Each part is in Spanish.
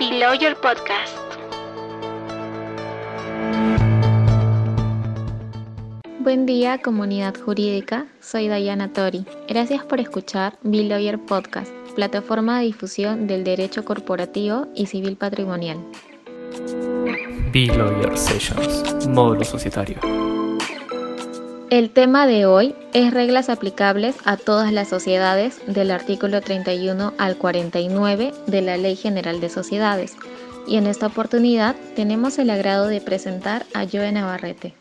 Below Your Podcast. Buen día comunidad jurídica, soy Diana Tori. Gracias por escuchar Below Your Podcast, plataforma de difusión del derecho corporativo y civil patrimonial. Below Sessions, módulo societario. El tema de hoy es reglas aplicables a todas las sociedades del artículo 31 al 49 de la Ley General de Sociedades. Y en esta oportunidad tenemos el agrado de presentar a Joe Navarrete.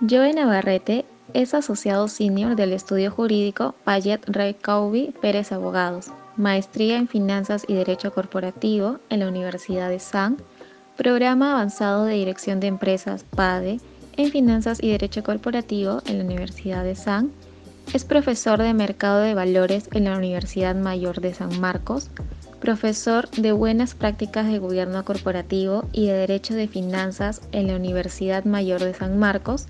Joe Navarrete es asociado senior del estudio jurídico Payet Ray Cauby Pérez Abogados, maestría en Finanzas y Derecho Corporativo en la Universidad de San, programa avanzado de Dirección de Empresas PADE en Finanzas y Derecho Corporativo en la Universidad de San. Es profesor de Mercado de Valores en la Universidad Mayor de San Marcos, profesor de Buenas Prácticas de Gobierno Corporativo y de Derecho de Finanzas en la Universidad Mayor de San Marcos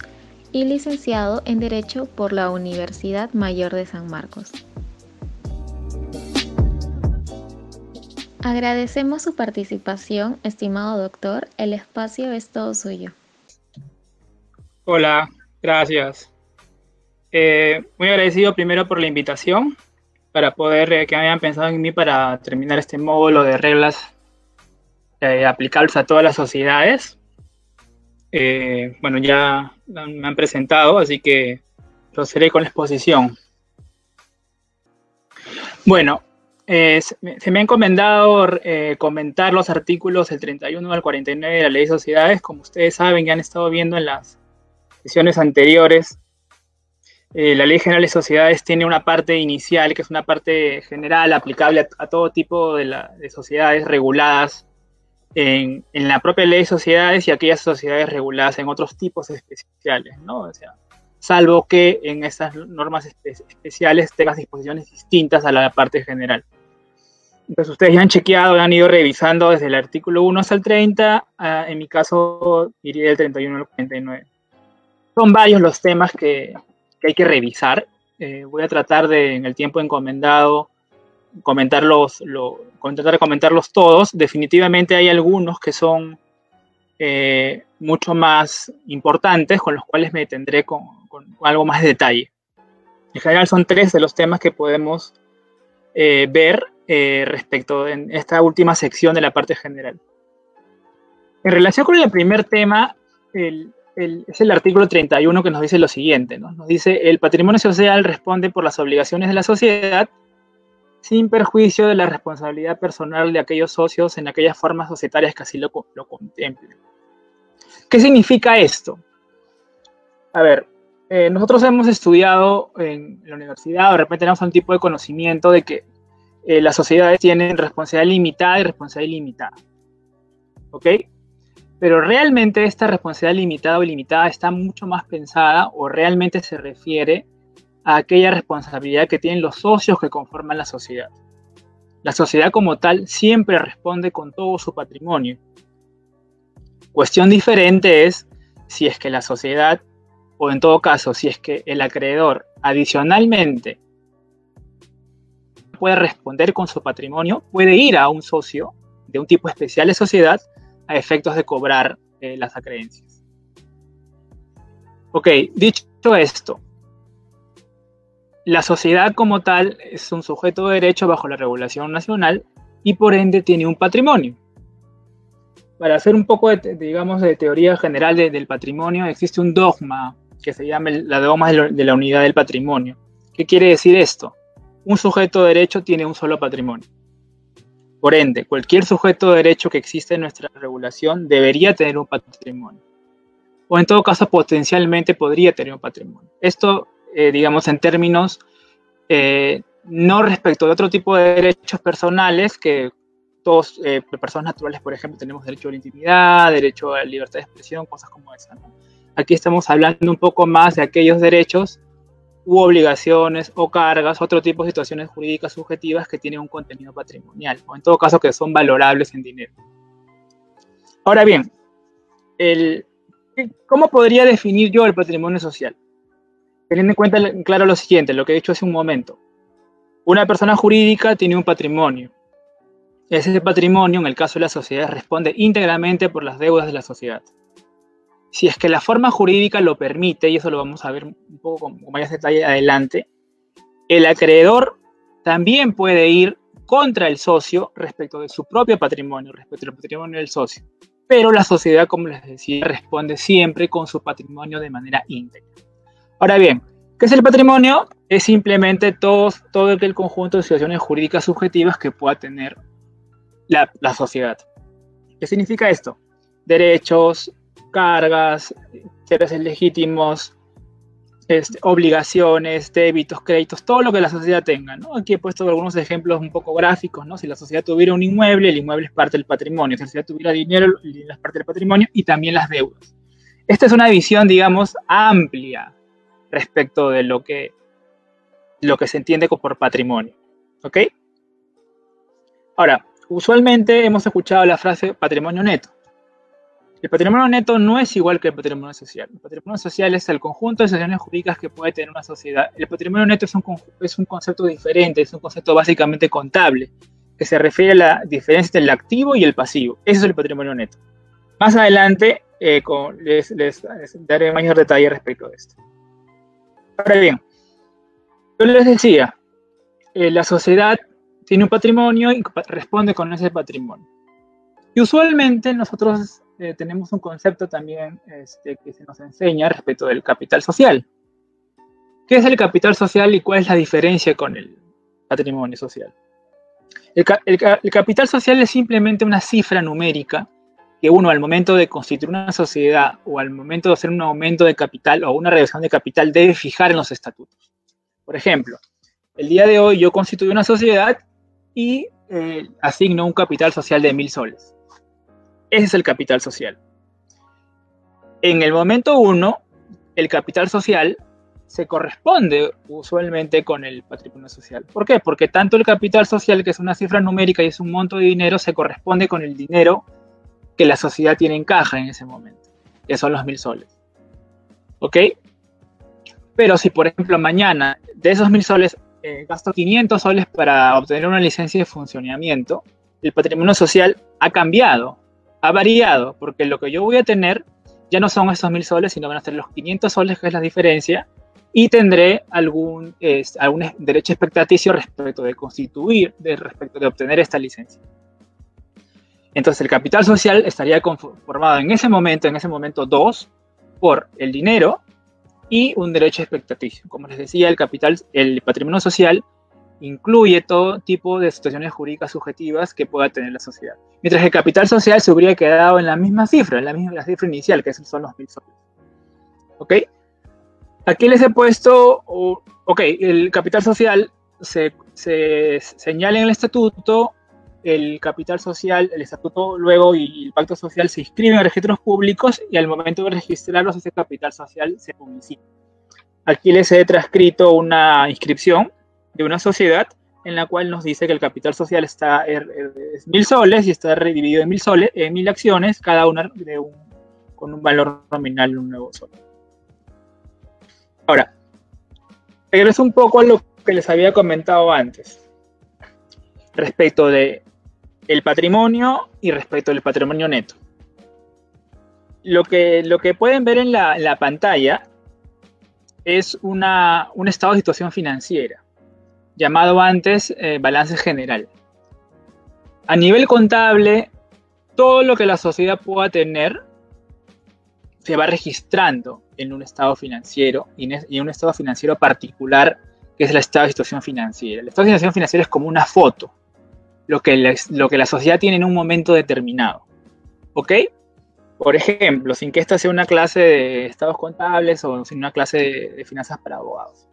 y licenciado en Derecho por la Universidad Mayor de San Marcos. Agradecemos su participación, estimado doctor. El espacio es todo suyo. Hola, gracias. Eh, muy agradecido primero por la invitación, para poder eh, que hayan pensado en mí para terminar este módulo de reglas eh, aplicables a todas las sociedades. bueno, ya me han presentado, así que procederé con la exposición. Bueno, se me ha encomendado comentar los artículos del 31 al 49 de la Ley de Sociedades, como ustedes saben, ya han estado viendo en las sesiones anteriores, eh, la Ley General de Sociedades tiene una parte inicial, que es una parte general aplicable a, todo tipo de, sociedades reguladas en, la propia Ley de Sociedades y aquellas sociedades reguladas en otros tipos especiales, ¿no? O sea, salvo que en estas normas especiales tengas disposiciones distintas a la parte general. Entonces ustedes ya han chequeado, han ido revisando desde el artículo 1 hasta el 30, ah, en mi caso iría del 31 al 49. Son varios los temas que, hay que revisar. Eh, voy a tratar de, en el tiempo encomendado, comentarlos, lo, tratar comentarlos todos. Definitivamente hay algunos que son eh, mucho más importantes, con los cuales me detendré con, algo más de detalle. En general son tres de los temas que podemos eh, ver respecto en esta última sección de la parte general. En relación con el primer tema, el, es el artículo 31 que nos dice lo siguiente, ¿no? Nos dice, el patrimonio social responde por las obligaciones de la sociedad sin perjuicio de la responsabilidad personal de aquellos socios en aquellas formas societarias que así lo, lo. ¿Qué significa esto? A ver, eh, nosotros hemos estudiado en la universidad, de repente tenemos un tipo de conocimiento de que eh, las sociedades tienen responsabilidad limitada y responsabilidad ilimitada. ¿Ok? Pero realmente esta responsabilidad limitada o ilimitada está mucho más pensada o realmente se refiere a aquella responsabilidad que tienen los socios que conforman la sociedad. La sociedad como tal siempre responde con todo su patrimonio. Cuestión diferente es si es que la sociedad, o en todo caso, si es que el acreedor adicionalmente puede responder con su patrimonio, puede ir a un socio de un tipo especial de sociedad a efectos de cobrar eh, las acreencias. Ok, dicho esto, la sociedad como tal es un sujeto de derecho bajo la regulación nacional y por ende tiene un patrimonio. Para hacer un poco de, digamos, de teoría general del patrimonio, existe un dogma que se llama la dogma de la unidad del patrimonio. ¿Qué quiere decir esto? Un sujeto de derecho tiene un solo patrimonio. Por ende, cualquier sujeto de derecho que existe en nuestra regulación debería tener un patrimonio. O en todo caso, potencialmente podría tener un patrimonio. Esto, eh, digamos, en términos eh, no respecto de otro tipo de derechos personales que todos, eh, personas naturales, por ejemplo, tenemos derecho a la intimidad, derecho a la libertad de expresión, cosas como esa. Aquí estamos hablando un poco más de aquellos derechos u obligaciones o cargas, otro tipo de situaciones jurídicas subjetivas que tienen un contenido patrimonial, o en todo caso que son valorables en dinero. Ahora bien, el, ¿cómo podría definir yo el patrimonio social? Teniendo en cuenta, claro, lo siguiente, lo que he dicho hace un momento. Una persona jurídica tiene un patrimonio. ese patrimonio, en el caso de la sociedad, responde íntegramente por las deudas de la sociedad. Si es que la forma jurídica lo permite, y eso lo vamos a ver un poco con, con más detalle adelante, el acreedor también puede ir contra el socio respecto de su propio patrimonio, respecto al patrimonio del socio. Pero la sociedad, como les decía, responde siempre con su patrimonio de manera íntegra. Ahora bien, ¿qué es el patrimonio? Es simplemente todo, el conjunto de situaciones jurídicas subjetivas que pueda tener la, la sociedad. ¿Qué significa esto? Derechos, cargas, intereses legítimos, este, obligaciones, débitos, créditos, todo lo que la sociedad tenga. Aquí he puesto algunos ejemplos un poco gráficos. ¿no? Si la sociedad tuviera un inmueble, el inmueble es parte del patrimonio. Si la sociedad tuviera dinero es parte del patrimonio y también las deudas. Esta es una visión, digamos, amplia respecto de lo que, lo que se entiende por patrimonio. ¿Ok? Ahora, usualmente hemos escuchado la frase patrimonio neto. El patrimonio neto no es igual que el patrimonio social. El patrimonio social es el conjunto de situaciones jurídicas que puede tener una sociedad. El patrimonio neto es un, es un concepto diferente, es un concepto básicamente contable, que se refiere a la diferencia entre el activo y el pasivo. Eso es el patrimonio neto. Más adelante eh, con, les, les, daré mayor detalle respecto a esto. Ahora bien, yo les decía, eh, la sociedad tiene un patrimonio y responde con ese patrimonio. Y usualmente nosotros eh, tenemos un concepto también este, que se nos enseña respecto del capital social. ¿Qué es el capital social y cuál es la diferencia con el patrimonio social? El, capital social es simplemente una cifra numérica que uno al momento de constituir una sociedad o al momento de hacer un aumento de capital o una reducción de capital debe fijar en los estatutos. Por ejemplo, el día de hoy yo constituyo una sociedad y eh, asigno un capital social de mil soles. Ese es el capital social. En el momento uno, el capital social se corresponde usualmente con el patrimonio social. ¿Por qué? Porque tanto el capital social, que es una cifra numérica y es un monto de dinero, se corresponde con el dinero que la sociedad tiene en caja en ese momento, que son los mil soles. ¿Ok? Pero si, por ejemplo, mañana de esos mil soles eh, gasto 500 soles para obtener una licencia de funcionamiento, el patrimonio social ha cambiado ha variado, porque lo que yo voy a tener ya no son esos mil soles, sino van a ser los 500 soles, que es la diferencia, y tendré algún, algún derecho expectaticio respecto de constituir, respecto de obtener esta licencia. Entonces el capital social estaría conformado en ese momento, en ese momento 2, por el dinero y un derecho expectaticio. Como les decía, el capital, el patrimonio social incluye todo tipo de situaciones jurídicas subjetivas que pueda tener la sociedad. Mientras que el capital social se habría quedado en la misma cifra, en la misma cifra inicial, que son los mil soles. ¿Ok? Aquí les he puesto, ok, el capital social se, se señala en el estatuto, el capital social, el estatuto luego y el pacto social se inscriben en registros públicos y al momento de registrarlos ese capital social se publicita. Aquí les he transcrito una inscripción de una sociedad en la cual nos dice que el capital social está er, er, es mil soles y está redividido en mil soles, en mil acciones, cada una con un valor nominal de un nuevo sol. Ahora, regreso un poco a lo que les había comentado antes respecto de el patrimonio y respecto del patrimonio neto. Lo que, lo que pueden ver en la, en la pantalla es una, un estado de situación financiera llamado antes eh, balance general. A nivel contable, todo lo que la sociedad pueda tener se va registrando en un estado financiero y en un estado financiero particular que es el estado de situación financiera. El estado de situación financiera es como una foto, lo que, la, lo que la sociedad tiene en un momento determinado. ¿Ok? Por ejemplo, sin que esta sea una clase de estados contables o sin una clase de, de finanzas para abogados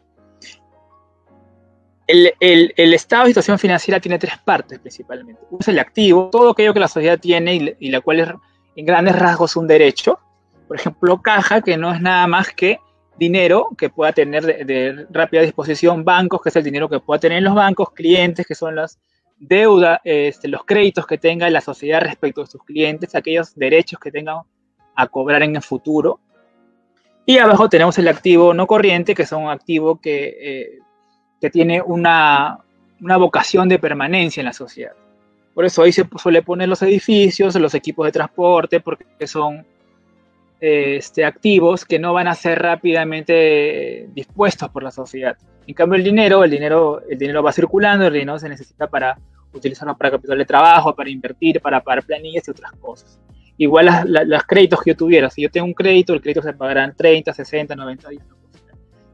el, el, el, estado de situación financiera tiene tres partes principalmente. Uno es el activo, todo aquello que la sociedad tiene y, y la cual es en grandes rasgos un derecho. Por ejemplo, caja, que no es nada más que dinero que pueda tener de, rápida disposición bancos, que es el dinero que pueda tener los bancos, clientes, que son las deudas, este, los créditos que tenga la sociedad respecto de sus clientes, aquellos derechos que tengan a cobrar en el futuro. Y abajo tenemos el activo no corriente, que son activos que eh, que tiene una, una vocación de permanencia en la sociedad. Por eso ahí se suele poner los edificios, los equipos de transporte, porque son este, activos que no van a ser rápidamente dispuestos por la sociedad. En cambio, el dinero, el dinero, el dinero va circulando, el dinero se necesita para utilizarlo para capital de trabajo, para invertir, para pagar planillas y otras cosas. Igual los créditos que yo tuviera, si yo tengo un crédito, el crédito se pagará en 30, 60, 90 días.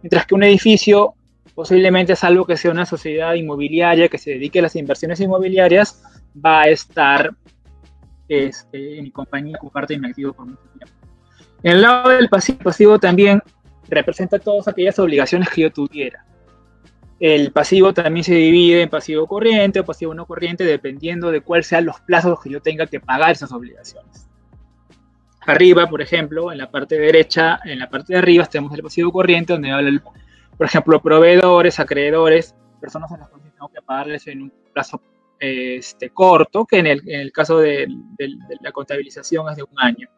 Mientras que un edificio posiblemente es algo que sea una sociedad inmobiliaria que se dedique a las inversiones inmobiliarias, va a estar este, en mi compañía como parte de mi activo por mucho tiempo. En el lado del pasivo, pasivo también representa todas aquellas obligaciones que yo tuviera. El pasivo también se divide en pasivo corriente o pasivo no corriente dependiendo de cuáles sean los plazos que yo tenga que pagar esas obligaciones. Arriba, por ejemplo, en la parte derecha, en la parte de arriba tenemos el pasivo corriente donde habla, el, por ejemplo, proveedores, acreedores, personas en las que tengo que pagarles en un plazo este, corto, que en el, caso de, la contabilización es de un año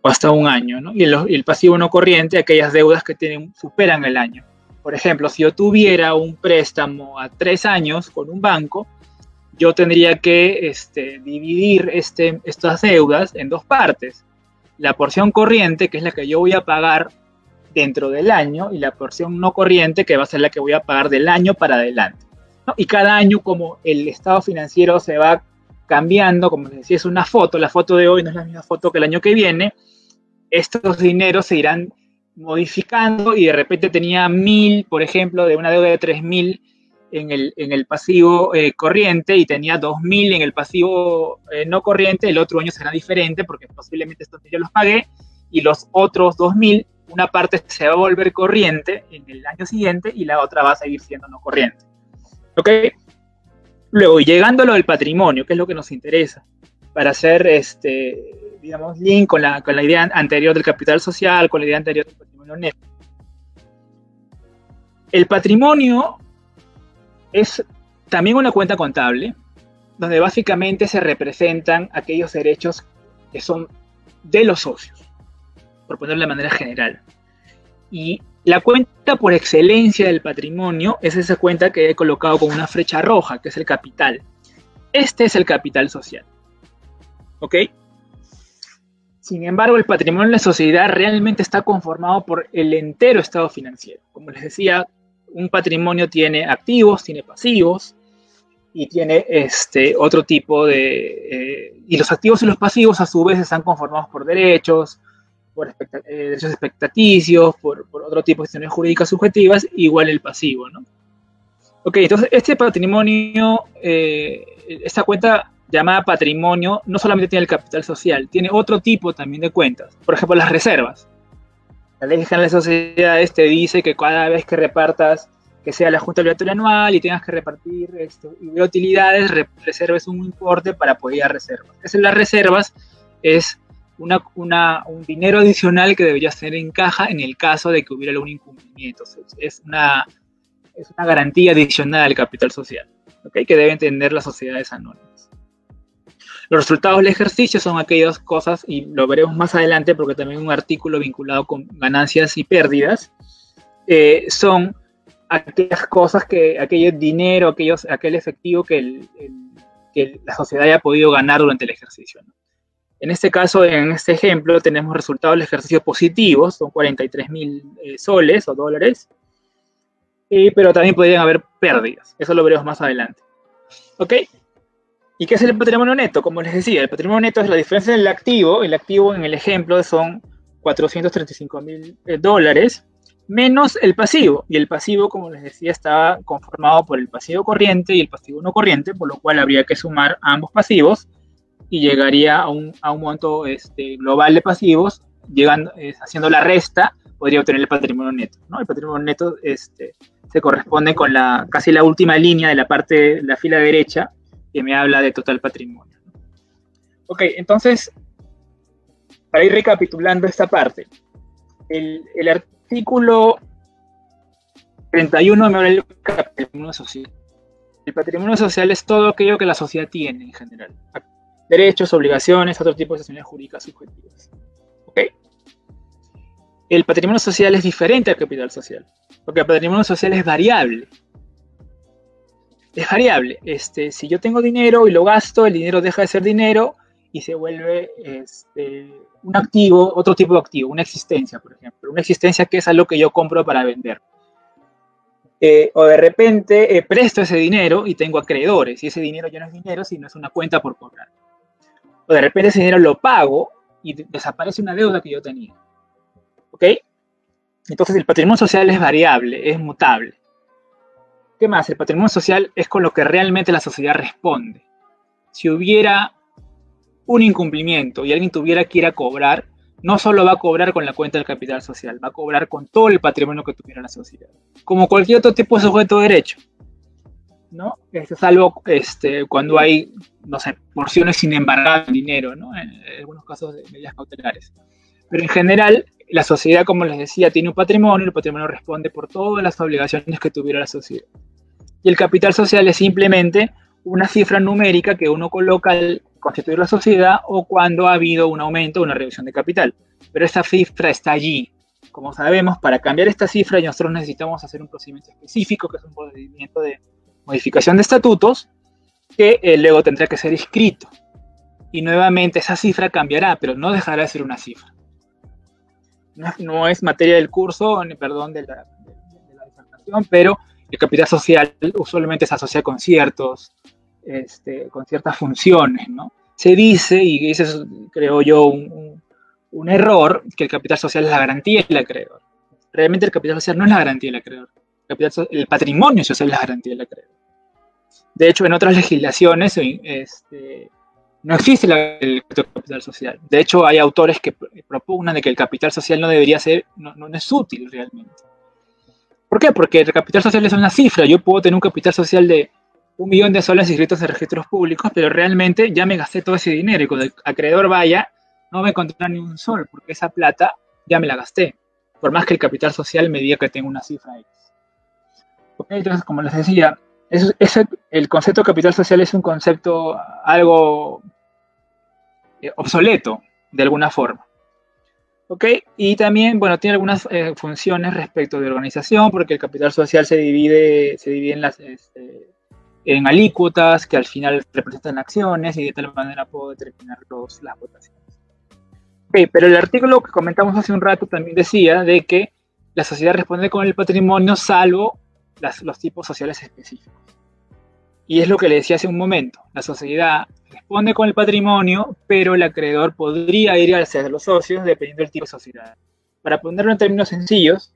o hasta un año, ¿no? Y el, el pasivo no corriente, aquellas deudas que tienen, superan el año. Por ejemplo, si yo tuviera un préstamo a tres años con un banco, yo tendría que este, dividir este, estas deudas en dos partes. La porción corriente, que es la que yo voy a pagar dentro del año, y la porción no corriente, que va a ser la que voy a pagar del año para adelante. Y cada año, como el estado financiero se va cambiando, como si es una foto, la foto de hoy no es la misma foto que el año que viene, estos dineros se irán modificando y de repente tenía mil, por ejemplo, de una deuda de tres mil en el, en el pasivo eh, corriente y tenía dos mil en el pasivo eh, no corriente, el otro año será diferente porque posiblemente estos yo los pagué y los otros dos mil, una parte se va a volver corriente en el año siguiente y la otra va a seguir siendo no corriente. ¿Ok? Luego, llegando a lo del patrimonio, que es lo que nos interesa, para hacer este, digamos, link con la, con la idea anterior del capital social, con la idea anterior del patrimonio neto. El patrimonio es también una cuenta contable, donde básicamente se representan aquellos derechos que son de los socios, por ponerlo de manera general. Y la cuenta por excelencia del patrimonio es esa cuenta que he colocado con una flecha roja, que es el capital. Este es el capital social. ¿Ok? Sin embargo, el patrimonio de la sociedad realmente está conformado por el entero estado financiero. Como les decía, un patrimonio tiene activos, tiene pasivos y tiene este, otro tipo de... Eh, y los activos y los pasivos a su vez están conformados por derechos, por eh, derechos expectaticios, por, otro tipo de cuestiones jurídicas subjetivas, igual el pasivo, ¿no? Ok, entonces este patrimonio, eh, esta cuenta llamada patrimonio no solamente tiene el capital social, tiene otro tipo también de cuentas. Por ejemplo, las reservas. La ley general de sociedades te dice que cada vez que repartas, que sea la junta obligatoria anual y tengas que repartir esto, y de utilidades, reserves un importe para apoyar reservas. Esas las reservas es una, un dinero adicional que deberías tener en caja en el caso de que hubiera algún incumplimiento. Es una, es una garantía adicional al capital social ¿okay? que deben tener las sociedades anónimas. Los resultados del ejercicio son aquellas cosas, y lo veremos más adelante porque también un artículo vinculado con ganancias y pérdidas, eh, son aquellas cosas que, aquel dinero, aquellos, aquel efectivo que, la sociedad haya podido ganar durante el ejercicio. En este caso, en este ejemplo, tenemos resultados del ejercicio positivos, son 43 mil eh, soles o dólares, pero también podrían haber pérdidas, eso lo veremos más adelante. ¿Ok? ¿Y qué es el patrimonio neto? Como les decía, el patrimonio neto es la diferencia del activo. El activo en el ejemplo son 435 mil eh, dólares menos el pasivo. Y el pasivo, como les decía, está conformado por el pasivo corriente y el pasivo no corriente, por lo cual habría que sumar ambos pasivos y llegaría a un, a un monto este, global de pasivos, llegando, haciendo la resta, podría obtener el patrimonio neto. ¿no? El patrimonio neto este, se corresponde con la, casi la última línea de la parte la fila derecha, que me habla de total patrimonio. Ok, entonces, para ir recapitulando esta parte, el, artículo 31 me habla del patrimonio social. El patrimonio social es todo aquello que la sociedad tiene en general. Derechos, obligaciones, otro tipo de acciones jurídicas subjetivas. ¿Ok? El patrimonio social es diferente al capital social, porque el patrimonio social es variable. es variable. Este, si yo tengo dinero y lo gasto, el dinero deja de ser dinero y se vuelve este, un activo, otro tipo de activo, una existencia, por ejemplo. Una existencia que es algo que yo compro para vender. Eh, o de repente eh, presto ese dinero y tengo acreedores, y ese dinero ya no es dinero, sino es una cuenta por cobrar. O de repente ese dinero lo pago y desaparece una deuda que yo tenía. ¿Ok? Entonces el patrimonio social es variable, es mutable. ¿Qué más? El patrimonio social es con lo que realmente la sociedad responde. Si hubiera un incumplimiento y alguien tuviera que ir a cobrar, no solo va a cobrar con la cuenta del capital social, va a cobrar con todo el patrimonio que tuviera la sociedad, como cualquier otro tipo de sujeto de derecho. ¿No? Es salvo este, cuando hay, no sé, porciones sin embargar dinero, ¿no? En, algunos casos de medidas cautelares. Pero en general, la sociedad, como les decía, tiene un patrimonio y el patrimonio responde por todas las obligaciones que tuviera la sociedad. Y el capital social es simplemente una cifra numérica que uno coloca al constituir la sociedad o cuando ha habido un aumento o una reducción de capital. Pero esa cifra está allí. Como sabemos, para cambiar esta cifra nosotros necesitamos hacer un procedimiento específico, que es un procedimiento de modificación de estatutos, que eh, luego tendrá que ser inscrito. Y nuevamente esa cifra cambiará, pero no dejará de ser una cifra. No, es materia del curso, perdón, de la, de disertación, pero el capital social usualmente se asocia con ciertos, este, con ciertas funciones, ¿no? Se dice, y ese es, creo yo, un, error, que el capital social es la garantía del acreedor. Realmente el capital social no es la garantía del acreedor. El, el patrimonio social es la garantía del acreedor. De hecho, en otras legislaciones este, no existe el capital social. De hecho, hay autores que propugnan de que el capital social no debería ser, no, no es útil realmente. ¿Por qué? Porque el capital social es una cifra. Yo puedo tener un capital social de un millón de soles inscritos en registros públicos, pero realmente ya me gasté todo ese dinero y cuando el acreedor vaya, no me encontrará ni un sol, porque esa plata ya me la gasté, por más que el capital social me diga que tengo una cifra X. entonces, como les decía, el concepto de capital social es un concepto algo eh, obsoleto, de alguna forma. ¿Ok? Y también, bueno, tiene algunas eh, funciones respecto de organización, porque el capital social se divide, se divide en, las, este, en alícuotas que al final representan acciones y de tal manera puedo determinar los, las votaciones. Ok, pero el artículo que comentamos hace un rato también decía de que la sociedad responde con el patrimonio salvo los tipos sociales específicos. Y es lo que le decía hace un momento. La sociedad responde con el patrimonio, pero el acreedor podría ir hacia los socios dependiendo del tipo de sociedad. Para ponerlo en términos sencillos,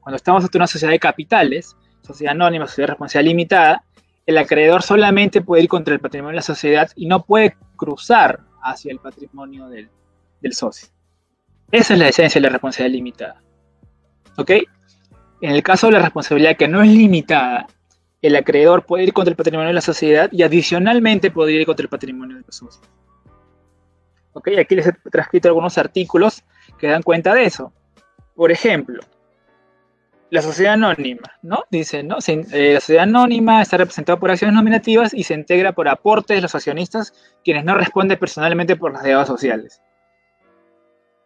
cuando estamos ante una sociedad de capitales, sociedad anónima, sociedad responsabilidad limitada, el acreedor solamente puede ir contra el patrimonio de la sociedad y no puede cruzar hacia el patrimonio del, del socio. Esa es la esencia de la responsabilidad limitada. ¿Ok? En el caso de la responsabilidad que no es limitada, el acreedor puede ir contra el patrimonio de la sociedad y adicionalmente podría ir contra el patrimonio de los socios. Ok, aquí les he transcrito algunos artículos que dan cuenta de eso. Por ejemplo, la sociedad anónima, ¿no? Dice, ¿no? Eh, la sociedad anónima está representada por acciones nominativas y se integra por aportes de los accionistas, quienes no responden personalmente por las deudas sociales.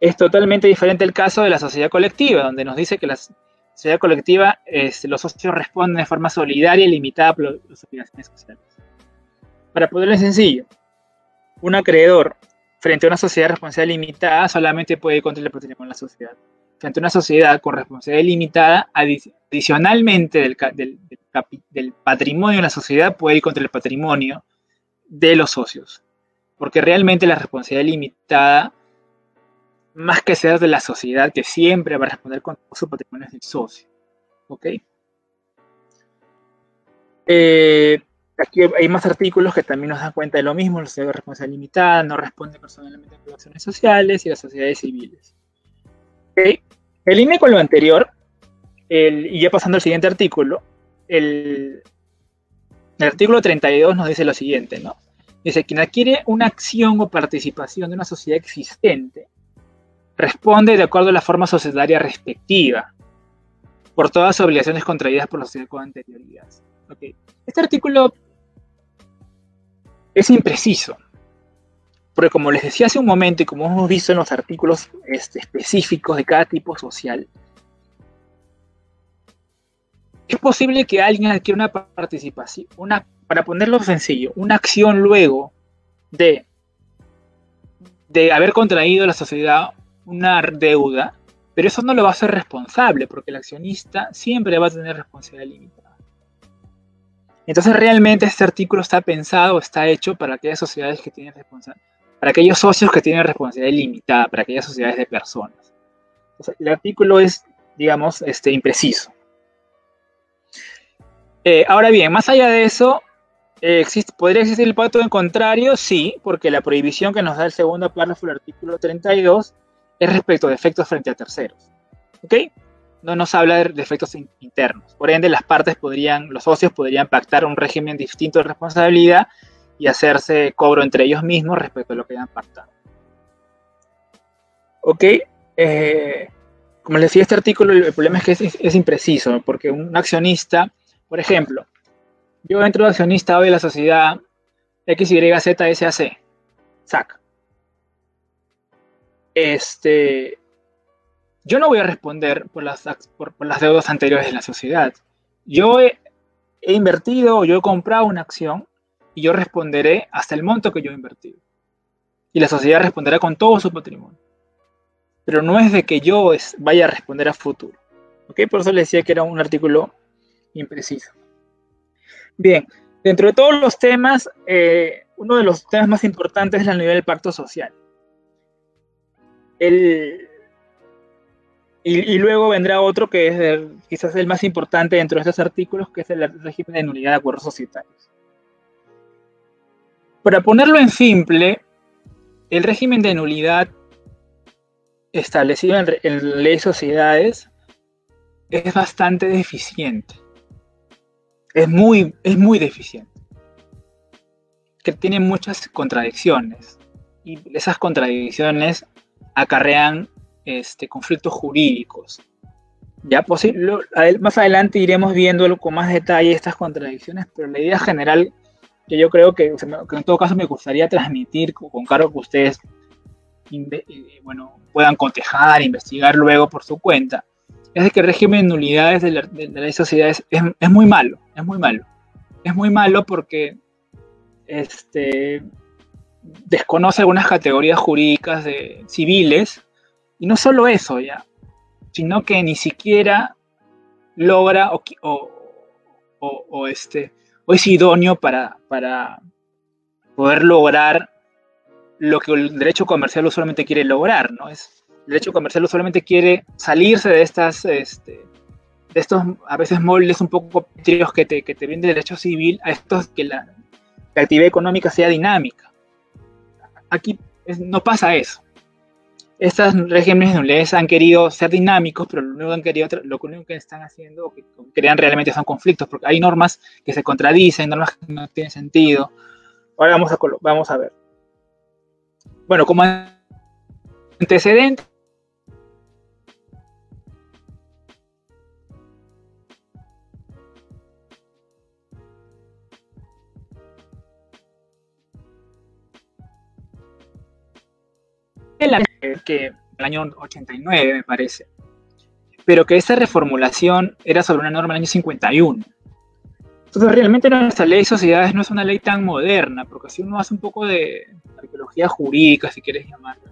Es totalmente diferente el caso de la sociedad colectiva, donde nos dice que las sociedad colectiva, los socios responden de forma solidaria y limitada por las obligaciones sociales. Para ponerlo sencillo, un acreedor frente a una sociedad responsable limitada solamente puede contra el patrimonio de la sociedad. Frente a una sociedad con responsabilidad limitada, adicionalmente del, del patrimonio de la sociedad puede ir contra el patrimonio de los socios. Porque realmente la responsabilidad limitada más que ser de la sociedad que siempre va a responder con su patrimonio del socio. ¿Ok? Eh, aquí hay más artículos que también nos dan cuenta de lo mismo. La sociedad de responsabilidad limitada no responde personalmente a obligaciones sociales y las sociedades civiles. ¿Ok? En línea con lo anterior, y ya pasando al siguiente artículo, el, el artículo 32 nos dice lo siguiente, ¿no? Dice, quien adquiere una acción o participación de una sociedad existente responde de acuerdo a la forma societaria respectiva, por todas las obligaciones contraídas por la sociedad con anterioridad. Este artículo es impreciso, porque como les decía hace un momento y como hemos visto en los artículos este, específicos de cada tipo social, es posible que alguien adquiera una participación, una, para ponerlo sencillo, una acción luego de, de haber contraído la sociedad una deuda, pero eso no lo va a hacer responsable, porque el accionista siempre va a tener responsabilidad limitada. Entonces realmente este artículo está pensado, está hecho para aquellas sociedades que tienen responsabilidad, para aquellos socios que tienen responsabilidad limitada, para aquellas sociedades de personas. el artículo es, digamos, este, impreciso. Eh, ahora bien, más allá de eso, eh, existe, ¿podría existir el pacto en contrario? Sí, porque la prohibición que nos da el segundo párrafo del artículo 32 es respecto de efectos frente a terceros. ¿Ok? No nos habla de, efectos internos. Por ende, las partes podrían, los socios podrían pactar un régimen distinto de responsabilidad y hacerse cobro entre ellos mismos respecto a lo que hayan pactado. ¿Ok? Eh, como les decía, este artículo, el problema es que es impreciso, porque un accionista por ejemplo, yo entro de accionista hoy de la sociedad XYZSAC, SAC. Este, yo no voy a responder por las, por, las deudas anteriores de la sociedad. Yo he, invertido yo he comprado una acción y yo responderé hasta el monto que yo he invertido. Y la sociedad responderá con todo su patrimonio. Pero no es de que yo vaya a responder a futuro. ¿Ok? Por eso le decía que era un artículo impreciso. Bien, dentro de todos los temas, eh, uno de los temas más importantes es el nivel del pacto social. Y, luego vendrá otro que es quizás el más importante dentro de estos artículos, que es el régimen de nulidad de acuerdos societarios. Para ponerlo en simple, el régimen de nulidad establecido en, en ley de sociedades es bastante deficiente es muy, es muy deficiente. Que tiene muchas contradicciones. Y esas contradicciones acarrean este, conflictos jurídicos. Ya más adelante iremos viendo con más detalle estas contradicciones, pero la idea general que yo creo que, en todo caso me gustaría transmitir con, cargo que ustedes eh, bueno, puedan cotejar, investigar luego por su cuenta, es que el régimen de nulidades de, las sociedades es, muy malo, es muy malo. Es muy malo porque este, desconoce algunas categorías jurídicas de, civiles, y no solo eso ya, sino que ni siquiera logra o, este, o es idóneo para, para poder lograr lo que el derecho comercial usualmente quiere lograr, ¿no? Es el derecho comercial solamente quiere salirse de estas, este, de estos a veces moldes un poco tríos que te, que te el derecho civil a estos que la, actividad económica sea dinámica. Aquí no pasa eso. Estos regímenes han querido ser dinámicos, pero lo único que han querido, lo único que están haciendo, que crean realmente son conflictos, porque hay normas que se contradicen, normas que no tienen sentido. Ahora vamos a, vamos a ver. Bueno, como antecedente, que el año 89 me parece, pero que esa reformulación era sobre una norma del año 51. Entonces realmente nuestra ley de sociedades no es una ley tan moderna, porque si uno hace un poco de arqueología jurídica, si quieres llamarlo,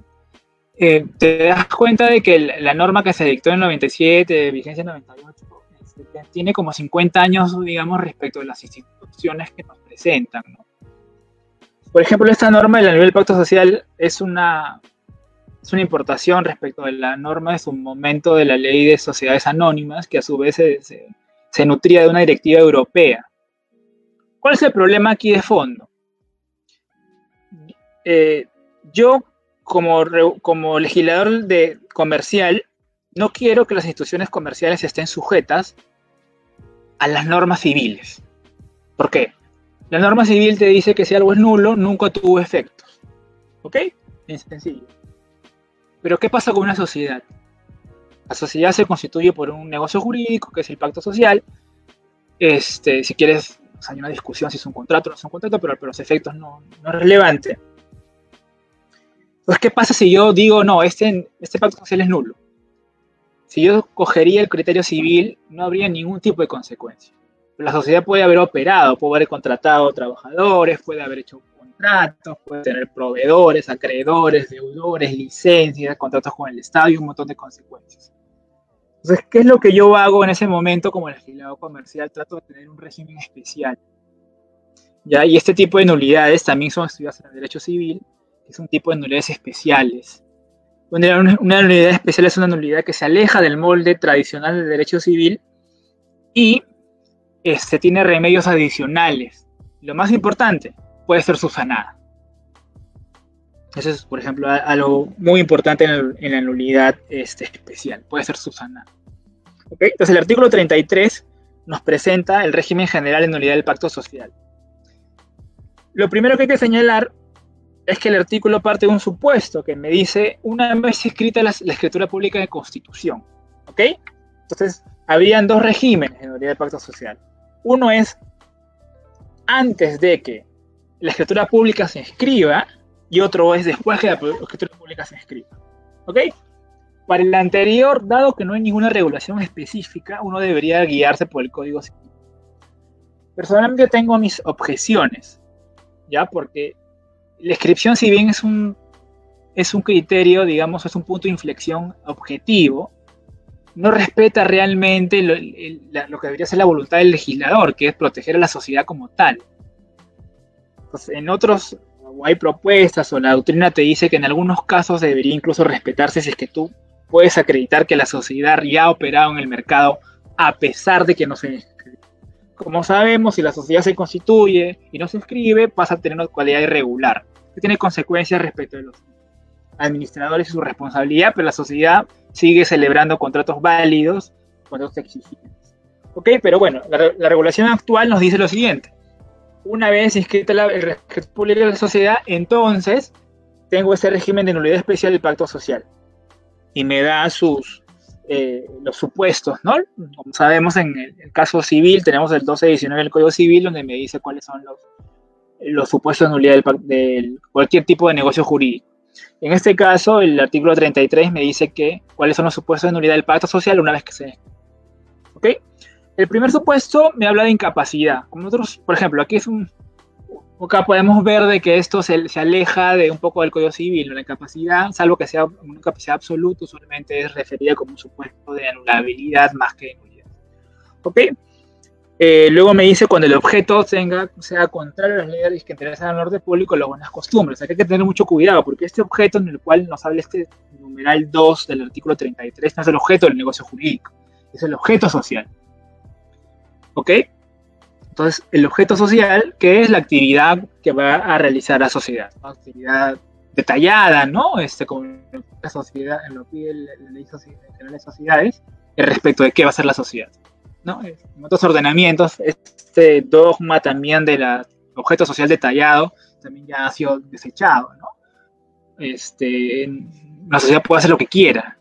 eh, te das cuenta de que la norma que se dictó en el 97, de vigencia 98, este, tiene como 50 años, digamos, respecto de las instituciones que nos presentan. Por ejemplo, esta norma del nivel del pacto social es una, es una importación respecto de la norma de su momento de la ley de sociedades anónimas, que a su vez se, nutría de una directiva europea. ¿Cuál es el problema aquí de fondo? Eh, yo, como, como legislador de comercial, no quiero que las instituciones comerciales estén sujetas a las normas civiles. ¿Por qué? La norma civil te dice que si algo es nulo, nunca tuvo efectos. ¿Ok? Es sencillo. Pero ¿qué pasa con una sociedad? La sociedad se constituye por un negocio jurídico, que es el pacto social. Este, si quieres, hay una discusión si es un contrato o no es un contrato, pero, los efectos no, no es relevante. Pues, ¿qué pasa si yo digo, no, este, este pacto social es nulo? si yo cogería el criterio civil, no habría ningún tipo de consecuencia. La sociedad puede haber operado, puede haber contratado trabajadores, puede haber hecho contratos, puede tener proveedores, acreedores, deudores, licencias, contratos con el Estado y un montón de consecuencias. Entonces, ¿qué es lo que yo hago en ese momento como legislador comercial? Trato de tener un régimen especial. ¿ya? Y este tipo de nulidades también son estudiadas en el derecho civil, que es un tipo de nulidades especiales. Una, una nulidad especial es una nulidad que se aleja del molde tradicional del derecho civil y este, tiene remedios adicionales. Lo más importante, puede ser subsanada. Eso es, por ejemplo, algo muy importante en, la nulidad este, especial. Puede ser subsanada. Entonces, el artículo 33 nos presenta el régimen general de nulidad del pacto social. Lo primero que hay que señalar es que el artículo parte de un supuesto que me dice una vez escrita la, escritura pública de constitución. ¿Ok? Entonces, habrían dos regímenes en nulidad del pacto social. Uno es antes de que la escritura pública se escriba y otro es después que la escritura pública se escriba. ¿Ok? Para el anterior, dado que no hay ninguna regulación específica, uno debería guiarse por el Código Civil. Personalmente tengo mis objeciones, ¿ya? Porque la inscripción, si bien es un, es un criterio, digamos, es un punto de inflexión objetivo, no respeta realmente lo, lo, que debería ser la voluntad del legislador, que es proteger a la sociedad como tal. En otros hay propuestas o la doctrina te dice que en algunos casos debería incluso respetarse si es que tú puedes acreditar que la sociedad ya ha operado en el mercado a pesar de que no se. Como sabemos, si la sociedad se constituye y no se inscribe, pasa a tener una cualidad irregular, que tiene consecuencias respecto de los administradores y su responsabilidad, pero la sociedad sigue celebrando contratos válidos, contratos exigentes. ¿Ok? Pero bueno, la, regulación actual nos dice lo siguiente. Una vez inscrita la, el registro público de la sociedad, entonces tengo ese régimen de nulidad especial del pacto social. Y me da sus, eh, los supuestos, ¿no? Como sabemos, en el, caso civil tenemos el 1219 del Código Civil, donde me dice cuáles son los, los supuestos de nulidad de cualquier tipo de negocio jurídico. En este caso, el artículo 33 me dice que cuáles son los supuestos de nulidad del pacto social una vez que se... ¿Ok? El primer supuesto me habla de incapacidad. Como nosotros, por ejemplo, aquí es un... Acá podemos ver de que esto se, se aleja de un poco del Código Civil. La incapacidad, salvo que sea una incapacidad absoluta, solamente es referida como un supuesto de anulabilidad más que de nulidad. ¿Ok? Eh, luego me dice cuando el objeto tenga, sea contrario a las leyes que interesan al orden público, las buenas costumbres. hay que tener mucho cuidado porque este objeto en el cual nos habla este numeral 2 del artículo 33 no es el objeto del negocio jurídico, es el objeto social. ¿Ok? Entonces, el objeto social, que es la actividad que va a realizar la sociedad, una actividad detallada, ¿no? Este, como la sociedad, en lo que la ley de sociedades, respecto de qué va a ser la sociedad. En otros ordenamientos, este dogma también del objeto social detallado también ya ha sido desechado, Este, la sociedad puede hacer lo que quiera.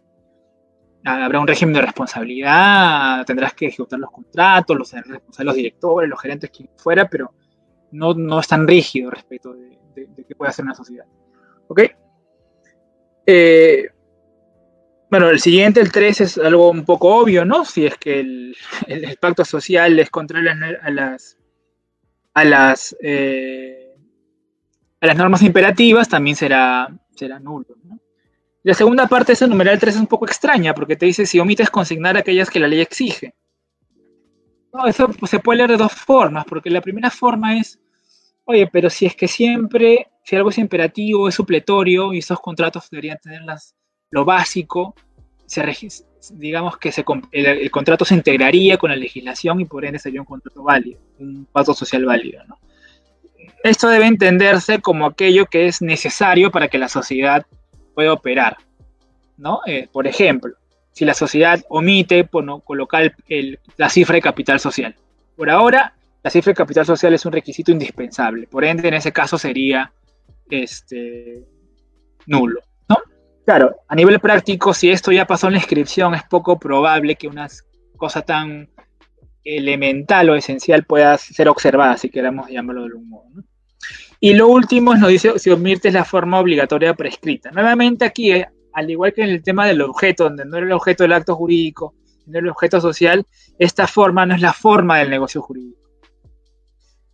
Habrá un régimen de responsabilidad, tendrás que ejecutar los contratos, los responsables, los directores, los gerentes, quien fuera, pero no, no es tan rígido respecto de, qué puede hacer una sociedad. ¿Ok? Eh, bueno, el siguiente, el 3, es algo un poco obvio, ¿no? Si es que el, pacto social es contrario a las, a las, eh, a las normas imperativas, también será, será nulo. ¿no? La segunda parte de ese numeral 3 es un poco extraña, porque te dice si omites consignar aquellas que la ley exige. No, eso se puede leer de dos formas, porque la primera forma es, oye, pero si es que siempre, si algo es imperativo, es supletorio, y esos contratos deberían tener las lo básico, se, digamos que se, el, contrato se integraría con la legislación y por ende sería un contrato válido, un pacto social válido. Esto debe entenderse como aquello que es necesario para que la sociedad pueda operar. ¿no? Eh, por ejemplo, si la sociedad omite por no colocar la cifra de capital social. Por ahora, la cifra de capital social es un requisito indispensable. Por ende, en ese caso sería este, nulo. Claro, a nivel práctico, si esto ya pasó en la inscripción, es poco probable que una cosa tan elemental o esencial pueda ser observada, si queremos llamarlo de algún modo. Y lo último nos dice si omites la forma obligatoria prescrita. Nuevamente aquí eh, al igual que en el tema del objeto, donde no era el objeto del acto jurídico, sino el objeto social, esta forma no es la forma del negocio jurídico.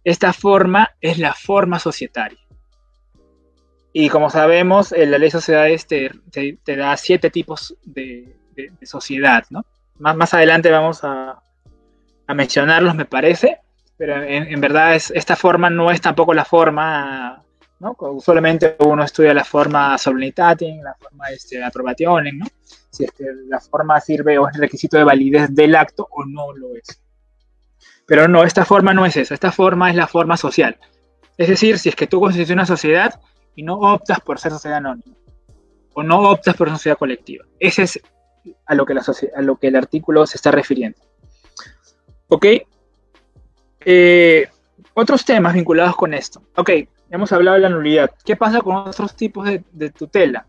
Esta forma es la forma societaria. Y como sabemos, la ley de sociedades te, da siete tipos de, sociedad, ¿no? Más, más adelante vamos a, mencionarlos, me parece, pero en, verdad es, esta forma no es tampoco la forma ¿no? Usualmente uno estudia la forma solvenitatis, la forma este, aprobationem, ¿no? Si es que la forma sirve o es requisito de validez del acto o no lo es. Pero no, esta forma no es esa, esta forma es la forma social. Es decir, si es que tú constituyes una sociedad y no optas por ser sociedad anónima, o no optas por una sociedad colectiva. Ese es a lo que, la a lo que el artículo se está refiriendo. ¿Ok? Eh, otros temas vinculados con esto. Ok, hemos hablado de la nulidad. ¿Qué pasa con otros tipos de, tutela?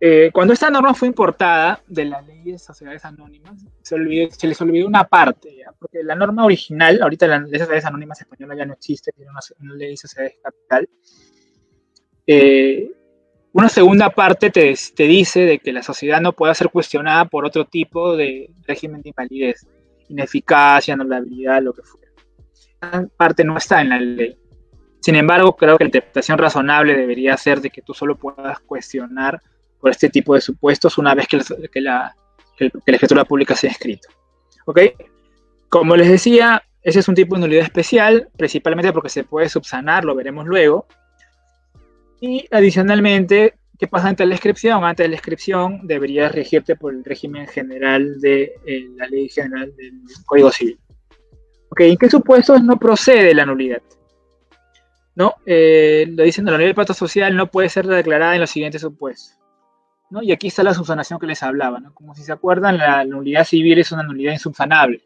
Eh, cuando esta norma fue importada de la ley de sociedades anónimas, se, les olvidó una parte, porque la norma original, ahorita la ley de sociedades anónimas española ya no existe, tiene una, ley de sociedades capital. Eh, una segunda parte te, dice de que la sociedad no puede ser cuestionada por otro tipo de régimen de invalidez, ineficacia, anulabilidad, lo que fuera. Parte no está en la ley. Sin embargo, creo que la interpretación razonable debería ser de que tú solo puedas cuestionar por este tipo de supuestos una vez que, la, escritura pública sea escrito. ¿Ok? Como les decía, ese es un tipo de nulidad especial, principalmente porque se puede subsanar, lo veremos luego. Y adicionalmente, ¿qué pasa ante la inscripción? Antes de la inscripción debería regirte por el régimen general de eh, la ley general del Código Civil. ¿Ok? ¿En qué supuestos no procede la nulidad? ¿no? Eh, lo dicen la ley del pacto social no puede ser declarada en los siguientes supuestos. ¿no? Y aquí está la subsanación que les hablaba, ¿no? Como si se acuerdan, la nulidad civil es una nulidad insubsanable,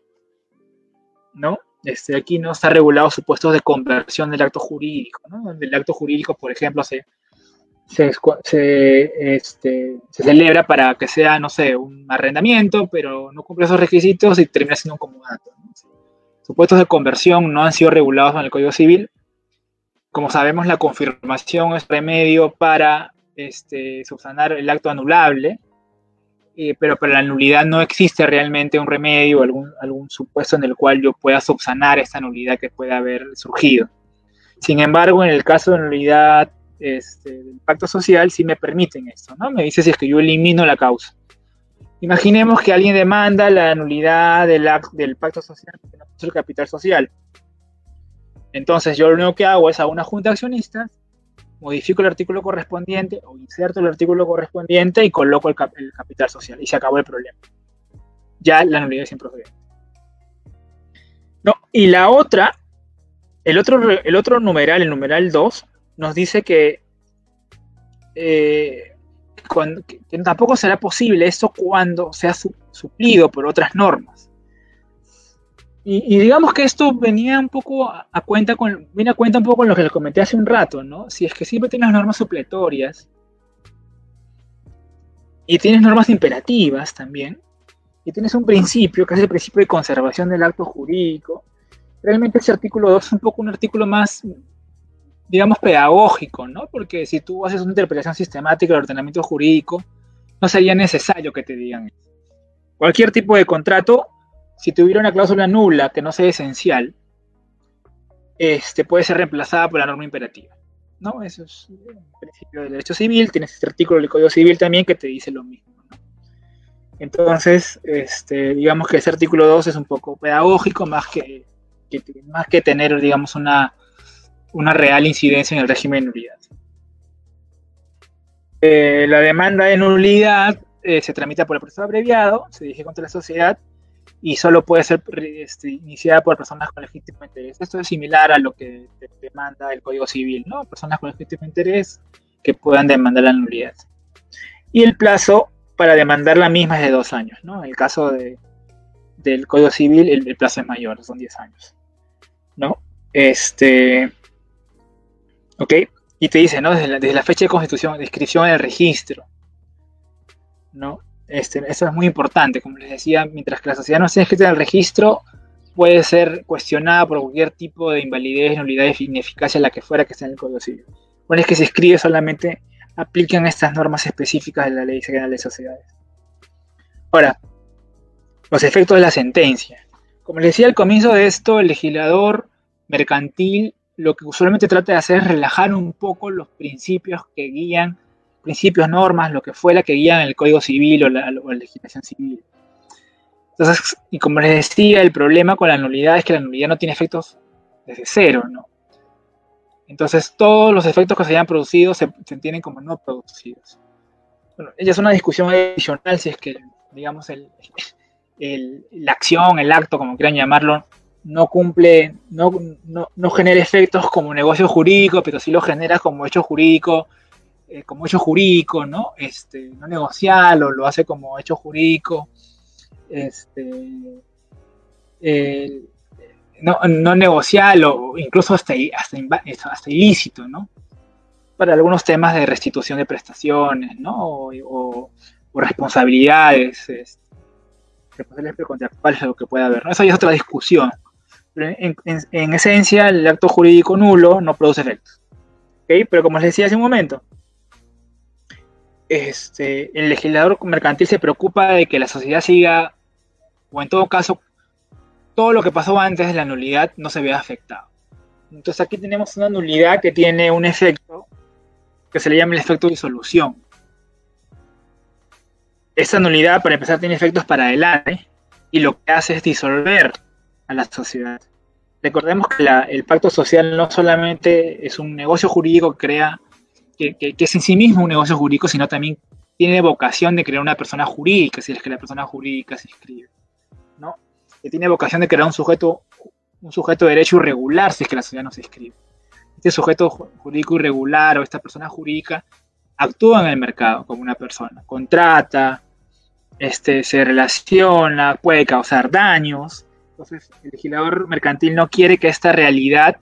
¿no? Este, aquí no está regulado supuestos de conversión del acto jurídico, ¿no? El acto jurídico, por ejemplo, se, se, este, se, celebra para que sea, no sé, un arrendamiento, pero no cumple esos requisitos y termina siendo un comodato. Supuestos de conversión no han sido regulados en el Código Civil, como sabemos, la confirmación es remedio para este, subsanar el acto anulable, eh, pero para la nulidad no existe realmente un remedio algún, algún supuesto en el cual yo pueda subsanar esta nulidad que pueda haber surgido. Sin embargo, en el caso de nulidad este, del pacto social, sí me permiten esto, ¿no? Me dice si es que yo elimino la causa. Imaginemos que alguien demanda la nulidad del pacto social el capital social. Entonces yo lo único que hago es a una junta de accionistas, modifico el artículo correspondiente o inserto el artículo correspondiente y coloco el, capital social y se acabó el problema. Ya la nulidad es improcedente. No, y la otra, el otro, el otro numeral, el numeral 2, nos dice que, eh, tampoco será posible eso cuando sea suplido por otras normas. Y, digamos que esto venía un poco a, cuenta con, viene a cuenta un poco con lo que les comenté hace un rato, ¿no? Si es que siempre tienes normas supletorias y tienes normas imperativas también, y tienes un principio, que es el principio de conservación del acto jurídico, realmente ese artículo 2 es un poco un artículo más, digamos, pedagógico, ¿no? Porque si tú haces una interpretación sistemática del ordenamiento jurídico, no sería necesario que te digan eso. Cualquier tipo de contrato si tuviera una cláusula nula que no sea esencial, este, puede ser reemplazada por la norma imperativa. ¿no? Eso es el principio del derecho civil. Tienes este artículo del Código Civil también que te dice lo mismo. Entonces, este, digamos que ese artículo 2 es un poco pedagógico, más que, más que tener, digamos, una, una real incidencia en el régimen de nulidad. Eh, la demanda de nulidad eh, se tramita por el proceso abreviado, se dirige contra la sociedad y solo puede ser este, iniciada por personas con legítimo interés. Esto es similar a lo que demanda el Código Civil, ¿no? Personas con legítimo interés que puedan demandar la nulidad. Y el plazo para demandar la misma es de dos años, ¿no? En el caso de, del Código Civil, el, plazo es mayor, son diez años, ¿no? Este, ¿ok? Y te dice, ¿no? Desde la, desde la fecha de constitución, de inscripción en el registro, ¿no? Este, eso es muy importante, como les decía, mientras que la sociedad no esté escrita en el registro, puede ser cuestionada por cualquier tipo de invalidez, nulidad, ineficacia, la que fuera que esté en el Código Civil. Es que se escribe solamente apliquen estas normas específicas de la Ley General de Sociedades. Ahora, los efectos de la sentencia. Como les decía al comienzo de esto, el legislador mercantil lo que usualmente trata de hacer es relajar un poco los principios que guían, principios, normas, lo que fuera que guían el Código Civil o la, legislación civil. Entonces, y como les decía, el problema con la nulidad es que la nulidad no tiene efectos desde cero, ¿no? Entonces, todos los efectos que se hayan producido se, entienden como no producidos. Bueno, ella es una discusión adicional si es que, digamos, la acción, el acto, como quieran llamarlo, no cumple, no, no, genera efectos como negocio jurídico, pero sí lo genera como hecho jurídico, eh, como hecho jurídico, ¿no? Este, no negocial o lo hace como hecho jurídico, este, no, no, negocial o incluso hasta, hasta, ilícito, ¿no? Para algunos temas de restitución de prestaciones, ¿no? O, responsabilidades, este, responsabilidades lo que pueda haber, ¿no? Esa ya es otra discusión en, esencia, el acto jurídico nulo no produce efectos. Pero como les decía hace un momento, este, el legislador mercantil se preocupa de que la sociedad siga, o en todo caso, todo lo que pasó antes de la nulidad no se vea afectado. Entonces aquí tenemos una nulidad que tiene un efecto que se le llama el efecto de disolución. Esa nulidad, para empezar, tiene efectos para adelante y lo que hace es disolver a la sociedad. Recordemos que el pacto social no solamente es un negocio jurídico que crea, que, es en sí mismo un negocio jurídico, sino también tiene vocación de crear una persona jurídica, si es que la persona jurídica se inscribe, ¿no? Que tiene vocación de crear un sujeto, un sujeto de derecho irregular, si es que la sociedad no se inscribe. Este sujeto jurídico irregular o esta persona jurídica actúa en el mercado como una persona, contrata, este, se relaciona, puede causar daños, entonces, el legislador mercantil no quiere que esta realidad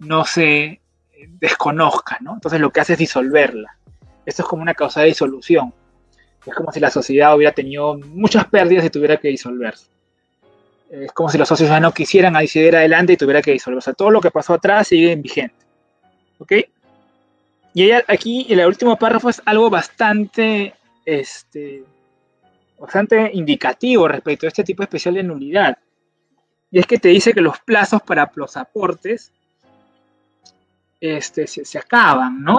no se desconozca, ¿no? Entonces, lo que hace es disolverla. Esto es como una causa de disolución. Es como si la sociedad hubiera tenido muchas pérdidas y tuviera que disolverse. Es como si los socios ya no quisieran seguir adelante y tuviera que disolverse. todo lo que pasó atrás sigue vigente. ¿Ok? Y aquí, en el último párrafo, es algo bastante, este, bastante indicativo respecto a este tipo especial de nulidad. Y es que te dice que los plazos para los aportes este, se, acaban, ¿no?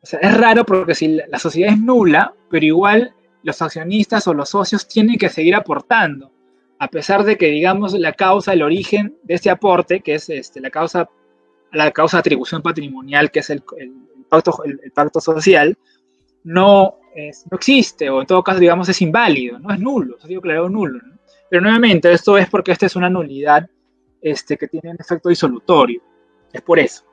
O sea, es raro porque si la, sociedad es nula, pero igual los accionistas o los socios tienen que seguir aportando, a pesar de que, digamos, la causa, el origen de ese aporte, que es este, la, causa, la causa de atribución patrimonial, que es el, pacto, el, pacto, social, no, no existe, o en todo caso, digamos, es inválido, no es nulo, ha sido declarado nulo. ¿no? Pero nuevamente, esto es porque esta es una nulidad este, que tiene un efecto disolutorio. Es por eso.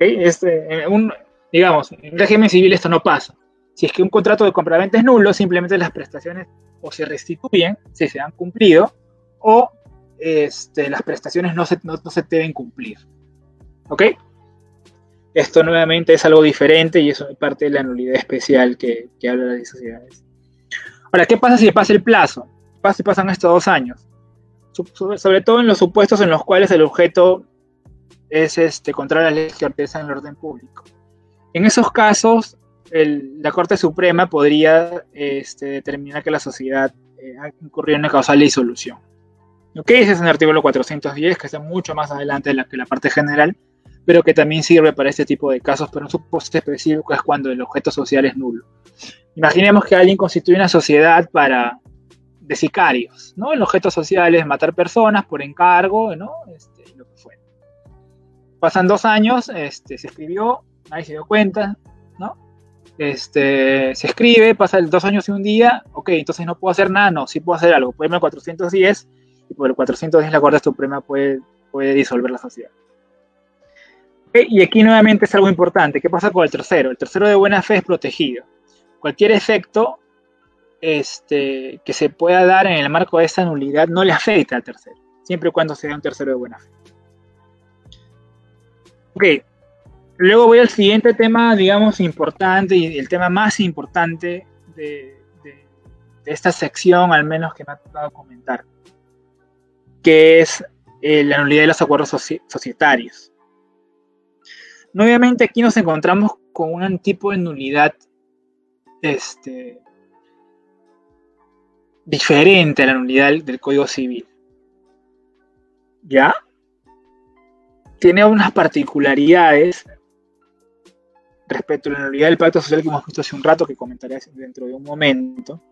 Este, un, digamos, en régimen civil esto no pasa. Si es que un contrato de compraventa es nulo, simplemente las prestaciones o se restituyen si se han cumplido o este, las prestaciones no se, no, se deben cumplir. ¿Ok? Esto nuevamente es algo diferente y eso es parte de la nulidad especial que, que habla de sociedades. Ahora, ¿qué pasa si pasa el plazo? si pasan estos dos años. Sobre todo en los supuestos en los cuales el objeto es este, contra las leyes que ordenan el orden público. En esos casos, la Corte Suprema podría este, determinar que la sociedad eh, ha incurrido en una causal disolución. ¿Ok? Ese es en el artículo 410, que está mucho más adelante de la, que la parte general, pero que también sirve para este tipo de casos, pero un supuesto específico es cuando el objeto social es nulo. Imaginemos que alguien constituye una sociedad para de sicarios, ¿no? El objeto social es matar personas por encargo, ¿no? Lo que. Pasan dos años, este, se escribió, nadie se dio cuenta, ¿no? Este, se escribe, pasa dos años y un día, ok, entonces no puedo hacer nada, no, sí puedo hacer algo. Por el 410, y por el 410 la Corte Suprema puede, puede disolver la sociedad. y aquí nuevamente es algo importante. ¿Qué pasa con el tercero? El tercero de buena fe es protegido. Cualquier efecto este, que se pueda dar en el marco de esa nulidad no le afecta al tercero, siempre y cuando sea un tercero de buena fe. Ok, luego voy al siguiente tema, digamos, importante y el tema más importante de, esta sección, al menos que me ha tocado comentar, que es eh, la nulidad de los acuerdos societarios. Nuevamente aquí nos encontramos con un tipo de nulidad este, diferente a la nulidad del Código Civil. ¿Ya? Tiene unas particularidades respecto a la nulidad del pacto social que hemos visto hace un rato, que comentaré dentro de un momento.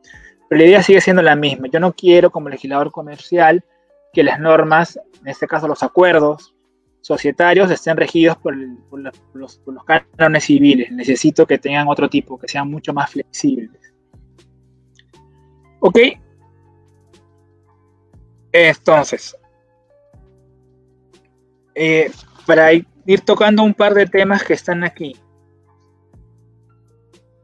Pero la idea sigue siendo la misma. Yo no quiero, como legislador comercial, que las normas, en este caso los acuerdos societarios, estén regidos por, los, por los cánones civiles. Necesito que tengan otro tipo, que sean mucho más flexibles. ¿Ok? Entonces, eh, para ir tocando un par de temas que están aquí.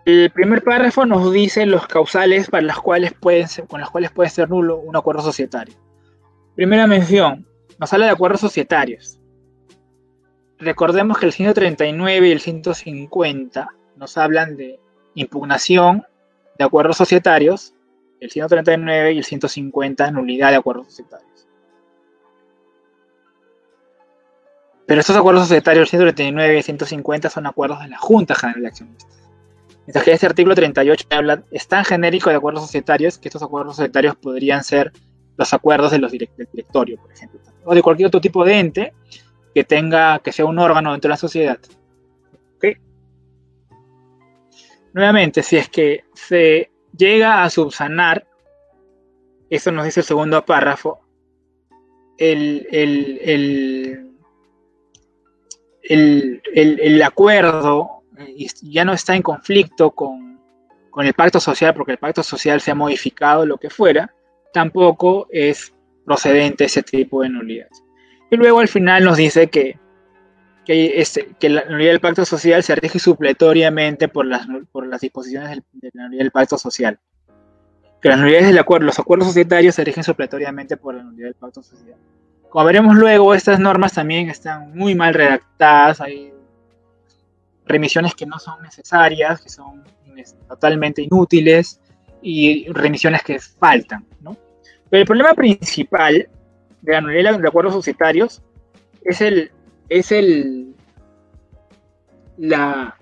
El primer párrafo nos dice los causales para las cuales pueden ser, con las cuales puede ser nulo un acuerdo societario. Primera mención, nos habla de acuerdos societarios. Recordemos que el 139 y el 150 nos hablan de impugnación de acuerdos societarios el 139 y el 150 nulidad de acuerdos societarios. Pero estos acuerdos societarios, el 139 y el 150, son acuerdos de la Junta General de Accionistas. Mientras que este artículo 38 habla, es tan genérico de acuerdos societarios que estos acuerdos societarios podrían ser los acuerdos de los del directorio, por ejemplo, o de cualquier otro tipo de ente que tenga, que sea un órgano dentro de la sociedad. Nuevamente, si es que se llega a subsanar, eso nos dice el segundo párrafo, el, el, acuerdo eh, ya no está en conflicto con, con, el pacto social, porque el pacto social se ha modificado, lo que fuera, tampoco es procedente ese tipo de nulidad. Y luego al final nos dice que que, este, que la nulidad del pacto social se rige supletoriamente por las, por las disposiciones de la nulidad del pacto social. Que las nulidades del acuerdo, los acuerdos societarios se rigen supletoriamente por la nulidad del pacto social. Como veremos luego, estas normas también están muy mal redactadas, hay remisiones que no son necesarias, que son totalmente inútiles y remisiones que faltan. ¿no? Pero el problema principal de la nulidad de acuerdos societarios es el es el la,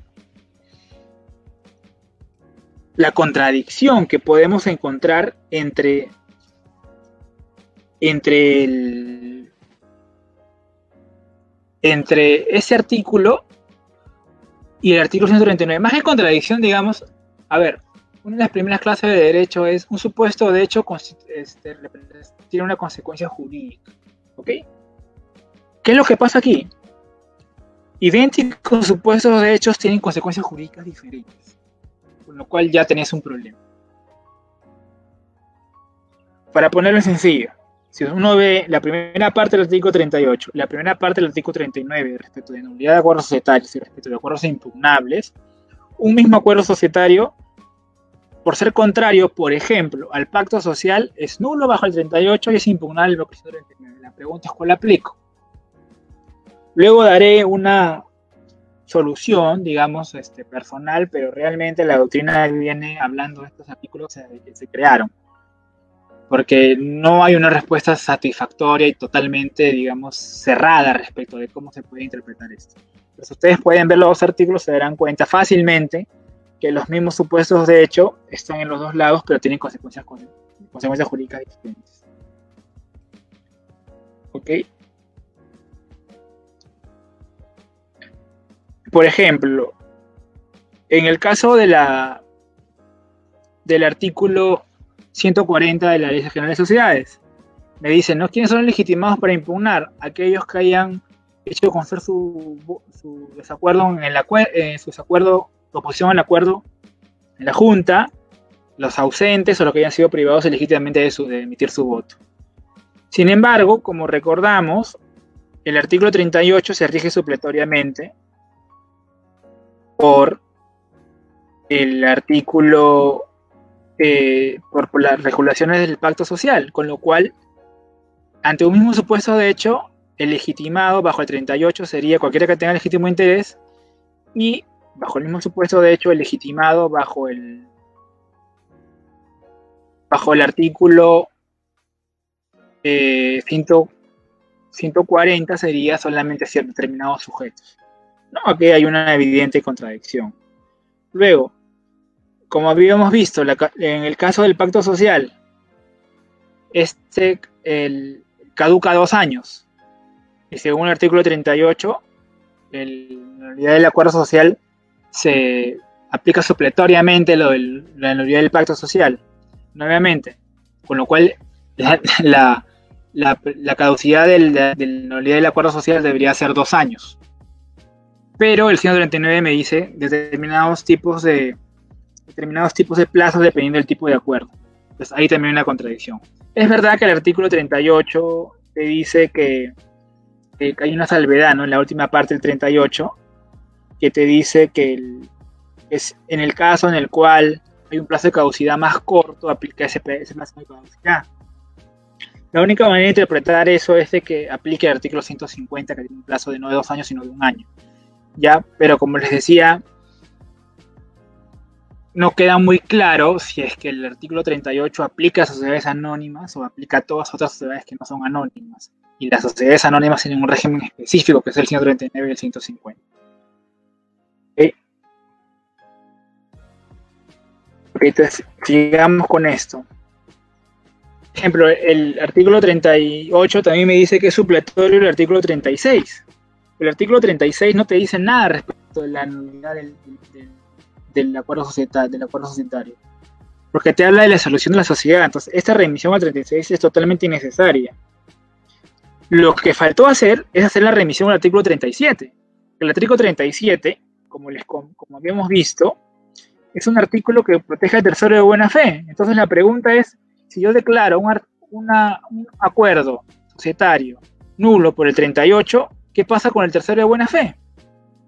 la contradicción que podemos encontrar entre entre el, entre ese artículo y el artículo 139. Más que contradicción, digamos, a ver, una de las primeras clases de derecho es un supuesto de hecho este, tiene una consecuencia jurídica. ¿Ok? ¿Qué es lo que pasa aquí? Idénticos supuestos de hechos tienen consecuencias jurídicas diferentes, con lo cual ya tenés un problema. Para ponerlo en sencillo, si uno ve la primera parte del artículo 38, la primera parte del artículo 39 respecto de nulidad de acuerdos societarios y respecto de acuerdos impugnables, un mismo acuerdo societario, por ser contrario, por ejemplo, al pacto social, es nulo bajo el 38 y es impugnable el 39. La pregunta es cuál aplico. Luego daré una solución, digamos, este, personal, pero realmente la doctrina viene hablando de estos artículos que se crearon. Porque no hay una respuesta satisfactoria y totalmente, digamos, cerrada respecto de cómo se puede interpretar esto. Pues ustedes pueden ver los dos artículos, se darán cuenta fácilmente que los mismos supuestos de hecho están en los dos lados, pero tienen consecuencias, consecuencias jurídicas diferentes. ¿Ok? Por ejemplo, en el caso de la, del artículo 140 de la Ley General de Sociedades, me dicen, ¿no? ¿Quiénes son legitimados para impugnar? Aquellos que hayan hecho conocer su, su desacuerdo en el eh, su desacuerdo, oposición al acuerdo en la Junta, los ausentes o los que hayan sido privados legítimamente de, de emitir su voto. Sin embargo, como recordamos, el artículo 38 se rige supletoriamente por el artículo, eh, por, las regulaciones del pacto social, con lo cual, ante un mismo supuesto de hecho, el legitimado bajo el 38 sería cualquiera que tenga legítimo interés y bajo el mismo supuesto de hecho el legitimado bajo el bajo el artículo 140 eh, sería solamente ciertos determinados sujetos. No, aquí hay una evidente contradicción. Luego, como habíamos visto en el caso del pacto social, este el, caduca dos años. Y según el artículo 38, el, la del acuerdo social se aplica supletoriamente lo del, la unidad del pacto social, nuevamente. Con lo cual, la, caducidad del, de, la unidad del acuerdo social debería ser dos años. Pero el 139 me dice determinados tipos de determinados tipos de plazos dependiendo del tipo de acuerdo. Entonces ahí también hay una contradicción. Es verdad que el artículo 38 te dice que, hay una salvedad, ¿no? En la última parte del 38, que te dice que es en el caso en el cual hay un plazo de caducidad más corto, aplica ese, ese plazo de caducidad. La única manera de interpretar eso es de que aplique el artículo 150, que tiene un plazo de no de dos años, sino de un año. ¿Ya? Pero como les decía, no queda muy claro si es que el artículo 38 aplica a sociedades anónimas o aplica a todas otras sociedades que no son anónimas. Y las sociedades anónimas tienen un régimen específico, que es el 139 y el 150. entonces, sigamos con esto. Por ejemplo, el artículo 38 también me dice que es supletorio el artículo 36. El artículo 36 no te dice nada respecto de la anulidad del del acuerdo, societario, del acuerdo societario. Porque te habla de la solución de la sociedad. Entonces, esta remisión al 36 es totalmente innecesaria. Lo que faltó hacer es hacer la remisión al artículo 37. El artículo 37, como, les, como habíamos visto, es un artículo que protege al tercero de buena fe. Entonces, la pregunta es: si yo declaro un, un acuerdo societario nulo por el 38, ¿qué pasa con el tercero de buena fe?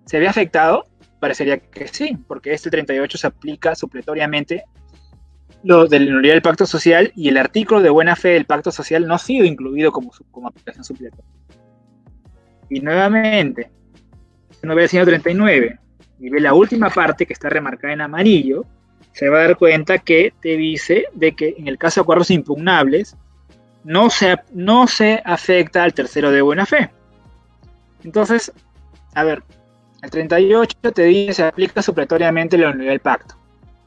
¿Se ve afectado? Parecería que sí, porque este 38 se aplica supletoriamente lo de la nulidad del pacto social y el artículo de buena fe del pacto social no ha sido incluido como, como aplicación supletoria. Y nuevamente, uno ve el 139 y ve la última parte que está remarcada en amarillo, se va a dar cuenta que te dice de que en el caso de acuerdos impugnables no se, no se afecta al tercero de buena fe. Entonces, a ver, el 38 te dice se aplica supletoriamente unidad del pacto,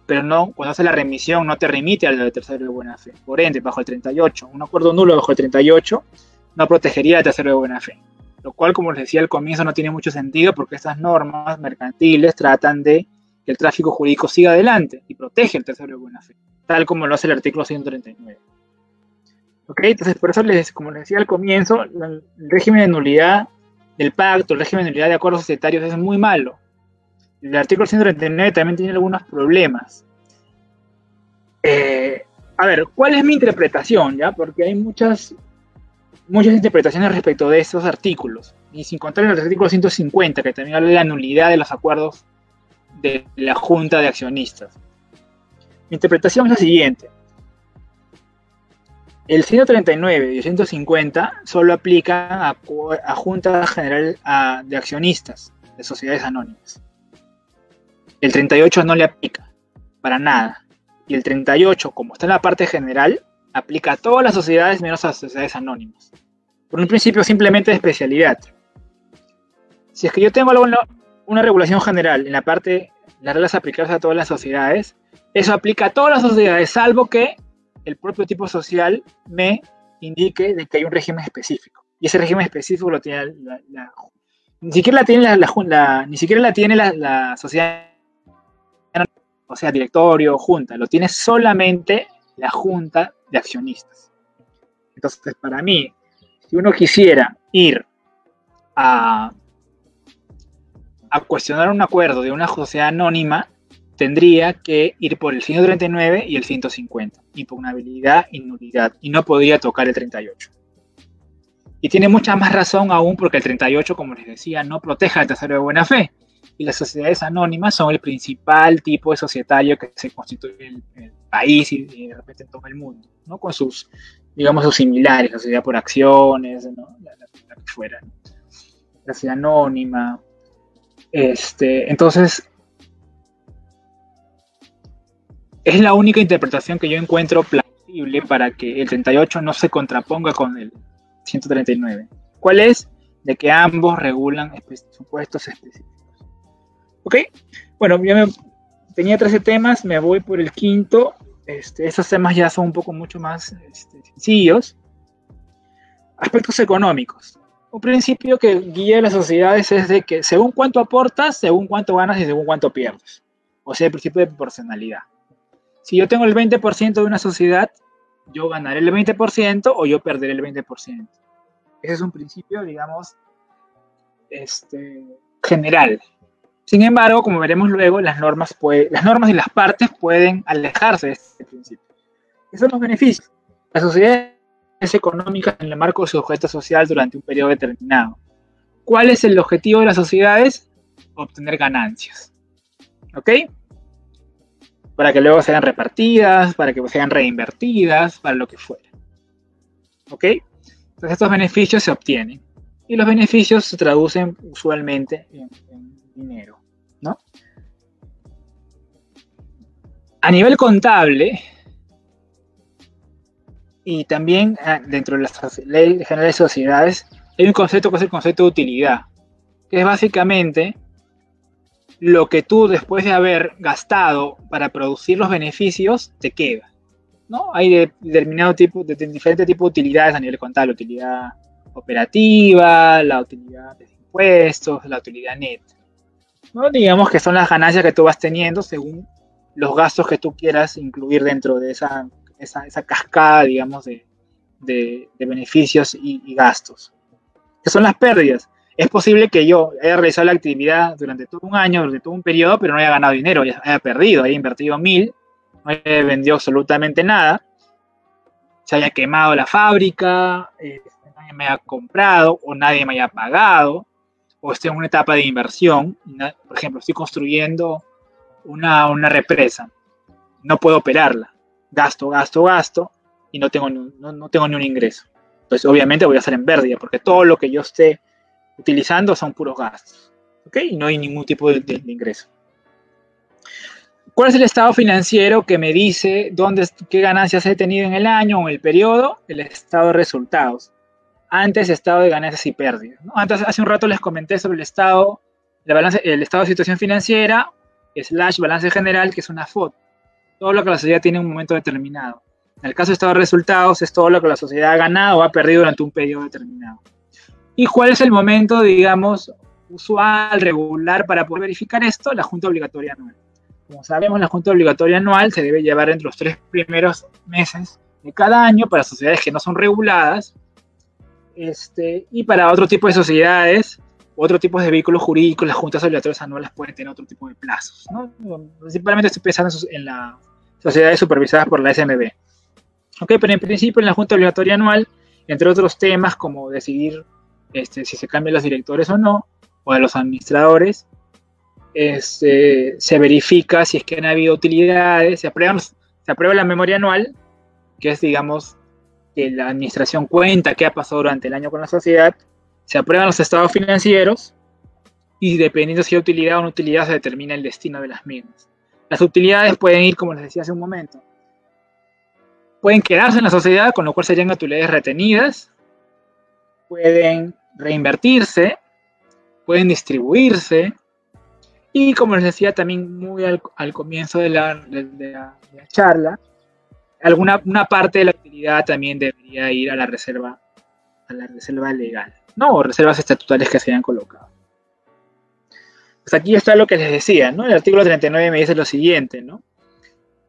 pero no, cuando hace la remisión no te remite al tercero de buena fe. Por ende, bajo el 38, un acuerdo nulo bajo el 38 no protegería al tercero de buena fe. Lo cual, como les decía al comienzo, no tiene mucho sentido porque estas normas mercantiles tratan de que el tráfico jurídico siga adelante y protege el tercero de buena fe, tal como lo hace el artículo 139. ¿Ok? Entonces, por eso, les, como les decía al comienzo, el régimen de nulidad del pacto, el régimen de unidad de acuerdos societarios es muy malo. El artículo 139 también tiene algunos problemas. Eh, a ver, ¿cuál es mi interpretación? ¿ya? Porque hay muchas, muchas interpretaciones respecto de estos artículos. Y sin contar el artículo 150, que también habla de la nulidad de los acuerdos de la Junta de Accionistas. Mi interpretación es la siguiente. El 139 y el 150 solo aplican a, Junta General de Accionistas de Sociedades Anónimas. El 38 no le aplica para nada. Y el 38, como está en la parte general, aplica a todas las sociedades menos a sociedades anónimas. Por un principio simplemente de especialidad. Si es que yo tengo alguna, una regulación general en la parte, las reglas aplicadas a todas las sociedades, eso aplica a todas las sociedades, salvo que el propio tipo social me indique de que hay un régimen específico. Y ese régimen específico lo tiene la, ni siquiera la tiene la, ni siquiera la tiene la, sociedad, o sea, directorio, junta, lo tiene solamente la junta de accionistas. Entonces, para mí, si uno quisiera ir a, a cuestionar un acuerdo de una sociedad anónima, tendría que ir por el 139 y el 150, impugnabilidad y nulidad, y no podría tocar el 38. Y tiene mucha más razón aún porque el 38, como les decía, no protege al tercero de buena fe. Y las sociedades anónimas son el principal tipo de societario que se constituye en el país y, de repente en todo el mundo, ¿no? Con sus, digamos, sus similares, la sociedad por acciones, ¿no? la, que fuera, la sociedad anónima. Este, entonces, es la única interpretación que yo encuentro plausible para que el 38 no se contraponga con el 139. ¿Cuál es? De que ambos regulan supuestos específicos. ¿Ok? Bueno, tenía 13 temas, me voy por el quinto. Este, esos temas ya son un poco mucho más este, sencillos. Aspectos económicos. Un principio que guía las sociedades es de que según cuánto aportas, según cuánto ganas y según cuánto pierdes. O sea, el principio de proporcionalidad. Si yo tengo el 20% de una sociedad, yo ganaré el 20% o yo perderé el 20%. Ese es un principio, digamos, este, general. Sin embargo, como veremos luego, las normas, las normas y las partes pueden alejarse de este principio. Esos son los beneficios. La sociedad es económica en el marco de su objeto social durante un periodo determinado. ¿Cuál es el objetivo de las sociedades? Obtener ganancias. ¿Ok? Para que luego sean repartidas, para que sean reinvertidas, para lo que fuera. ¿Ok? Entonces estos beneficios se obtienen. Y los beneficios se traducen usualmente en dinero. A nivel contable, y también ah, dentro de las leyes generales de sociedades, hay un concepto que es el concepto de utilidad, que es básicamente lo que tú después de haber gastado para producir los beneficios te queda. ¿no? Hay determinado tipo, de, diferentes tipos de utilidades a nivel contable, utilidad operativa, la utilidad de impuestos, la utilidad neta. ¿no? Digamos que son las ganancias que tú vas teniendo según los gastos que tú quieras incluir dentro de esa, esa, cascada, digamos, de, de, beneficios y, gastos. ¿Qué son las pérdidas? Es posible que yo haya realizado la actividad durante todo un año, durante todo un periodo, pero no haya ganado dinero, haya perdido, haya invertido mil, no haya vendido absolutamente nada, se haya quemado la fábrica, eh, nadie me haya comprado o nadie me haya pagado, o esté en una etapa de inversión, por ejemplo, estoy construyendo una, una represa, no puedo operarla, gasto, gasto, gasto, y no tengo, no, no tengo ni un ingreso. Pues obviamente voy a hacer en pérdida, porque todo lo que yo esté utilizando son puros gastos, ¿ok? Y no hay ningún tipo de, de, ingreso. ¿Cuál es el estado financiero que me dice dónde, qué ganancias he tenido en el año o en el periodo? El estado de resultados. Antes, estado de ganancias y pérdidas. Antes, hace un rato les comenté sobre el estado, la balance, el estado de situación financiera slash balance general, que es una foto. Todo lo que la sociedad tiene en un momento determinado. En el caso de estado de resultados, es todo lo que la sociedad ha ganado o ha perdido durante un periodo determinado. ¿Y cuál es el momento, digamos, usual, regular para poder verificar esto? La junta obligatoria anual. Como sabemos, la junta obligatoria anual se debe llevar entre los tres primeros meses de cada año para sociedades que no son reguladas este, y para otro tipo de sociedades otro tipo de vehículos jurídicos, las juntas obligatorias anuales pueden tener otro tipo de plazos. ¿no? Principalmente estoy pensando en las sociedades supervisadas por la SMB. Ok, pero en principio en la junta obligatoria anual, entre otros temas como decidir este, si se cambian los directores o no, o de los administradores, este, se verifica si es que han habido utilidades, se aprueba, se aprueba la memoria anual, que es, digamos, que la administración cuenta qué ha pasado durante el año con la sociedad, se aprueban los estados financieros y dependiendo si hay utilidad o no utilidad se determina el destino de las mismas. Las utilidades pueden ir, como les decía hace un momento, pueden quedarse en la sociedad, con lo cual serían utilidades retenidas, pueden reinvertirse, pueden distribuirse, y como les decía también muy al, comienzo de la, charla, alguna una parte de la utilidad también debería ir a la reserva, a la reserva legal. ¿no? reservas estatutarias que se hayan colocado. Pues aquí está lo que les decía, ¿no? El artículo 39 me dice lo siguiente, ¿no?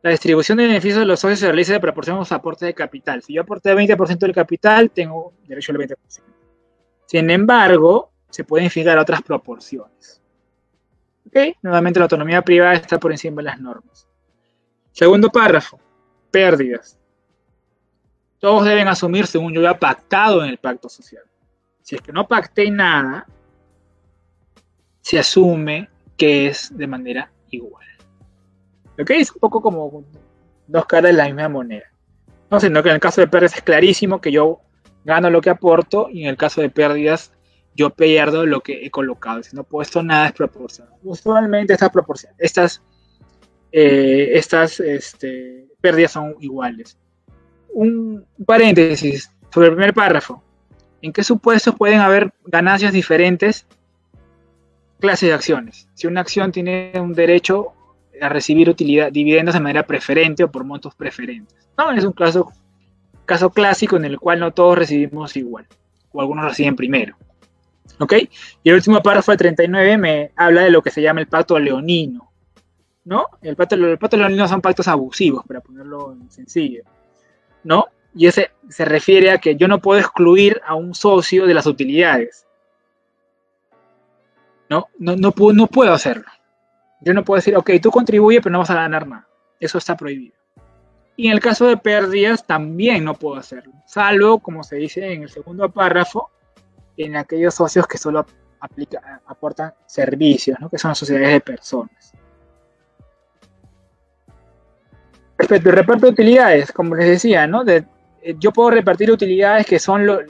La distribución de beneficios de los socios se realiza de proporción a los aportes de capital. Si yo aporté 20% del capital, tengo derecho al 20%. Sin embargo, se pueden fijar otras proporciones. ¿Ok? Nuevamente la autonomía privada está por encima de las normas. Segundo párrafo, pérdidas. Todos deben asumir según yo ya pactado en el pacto social si es que no pacté nada, se asume que es de manera igual. ¿Ok? Es un poco como dos caras de la misma moneda. No, sino que en el caso de pérdidas es clarísimo que yo gano lo que aporto y en el caso de pérdidas yo pierdo lo que he colocado. Si no he puesto nada es proporcional. Usualmente estas proporciones, estas, eh, estas este, pérdidas son iguales. Un paréntesis sobre el primer párrafo. ¿En qué supuestos pueden haber ganancias diferentes clases de acciones? Si una acción tiene un derecho a recibir utilidad, dividendos de manera preferente o por montos preferentes. ¿no? Es un caso, caso clásico en el cual no todos recibimos igual, o algunos reciben primero. ¿Ok? Y el último párrafo, el 39, me habla de lo que se llama el pacto leonino. ¿No? El pacto, el pacto leonino son pactos abusivos, para ponerlo en sencillo. ¿No? Y ese se refiere a que yo no puedo excluir a un socio de las utilidades. No, no, no, no puedo hacerlo. Yo no puedo decir, ok, tú contribuyes, pero no vas a ganar nada. Eso está prohibido. Y en el caso de pérdidas, también no puedo hacerlo. Salvo, como se dice en el segundo párrafo, en aquellos socios que solo aplica, aportan servicios, ¿no? que son sociedades de personas. Respecto al reparto de utilidades, como les decía, ¿no? Eh, yo puedo repartir utilidades que son lo,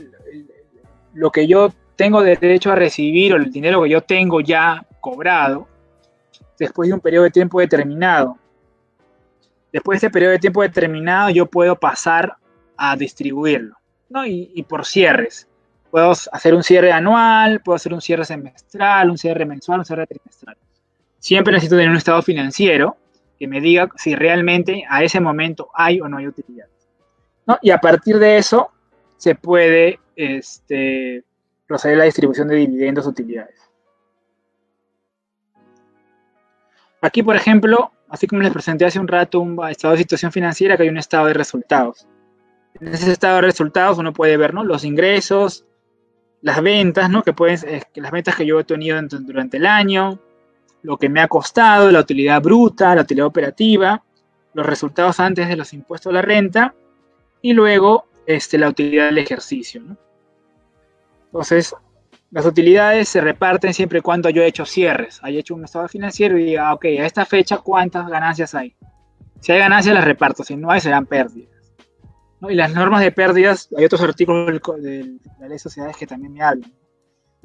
lo que yo tengo derecho a recibir o el dinero que yo tengo ya cobrado después de un periodo de tiempo determinado. Después de ese periodo de tiempo determinado yo puedo pasar a distribuirlo, ¿no? Y, por cierres. Puedo hacer un cierre anual, puedo hacer un cierre semestral, un cierre mensual, un cierre trimestral. Siempre necesito tener un estado financiero que me diga si realmente a ese momento hay o no hay utilidad. ¿no? Y a partir de eso se puede este, proceder a la distribución de dividendos o utilidades. Aquí, por ejemplo, así como les presenté hace un rato un estado de situación financiera, que hay un estado de resultados. En ese estado de resultados uno puede ver ¿no? los ingresos, las ventas, ¿no? que pueden, las ventas que yo he tenido durante el año, lo que me ha costado, la utilidad bruta, la utilidad operativa, los resultados antes de los impuestos a la renta y luego este, la utilidad del ejercicio. Entonces, las utilidades se reparten siempre y cuando yo he hecho cierres, haya hecho un estado financiero y diga, ok, a esta fecha, ¿cuántas ganancias hay? Si hay ganancias, las reparto, si no hay, serán pérdidas. Y las normas de pérdidas, hay otros artículos de la ley de sociedades que también me hablan.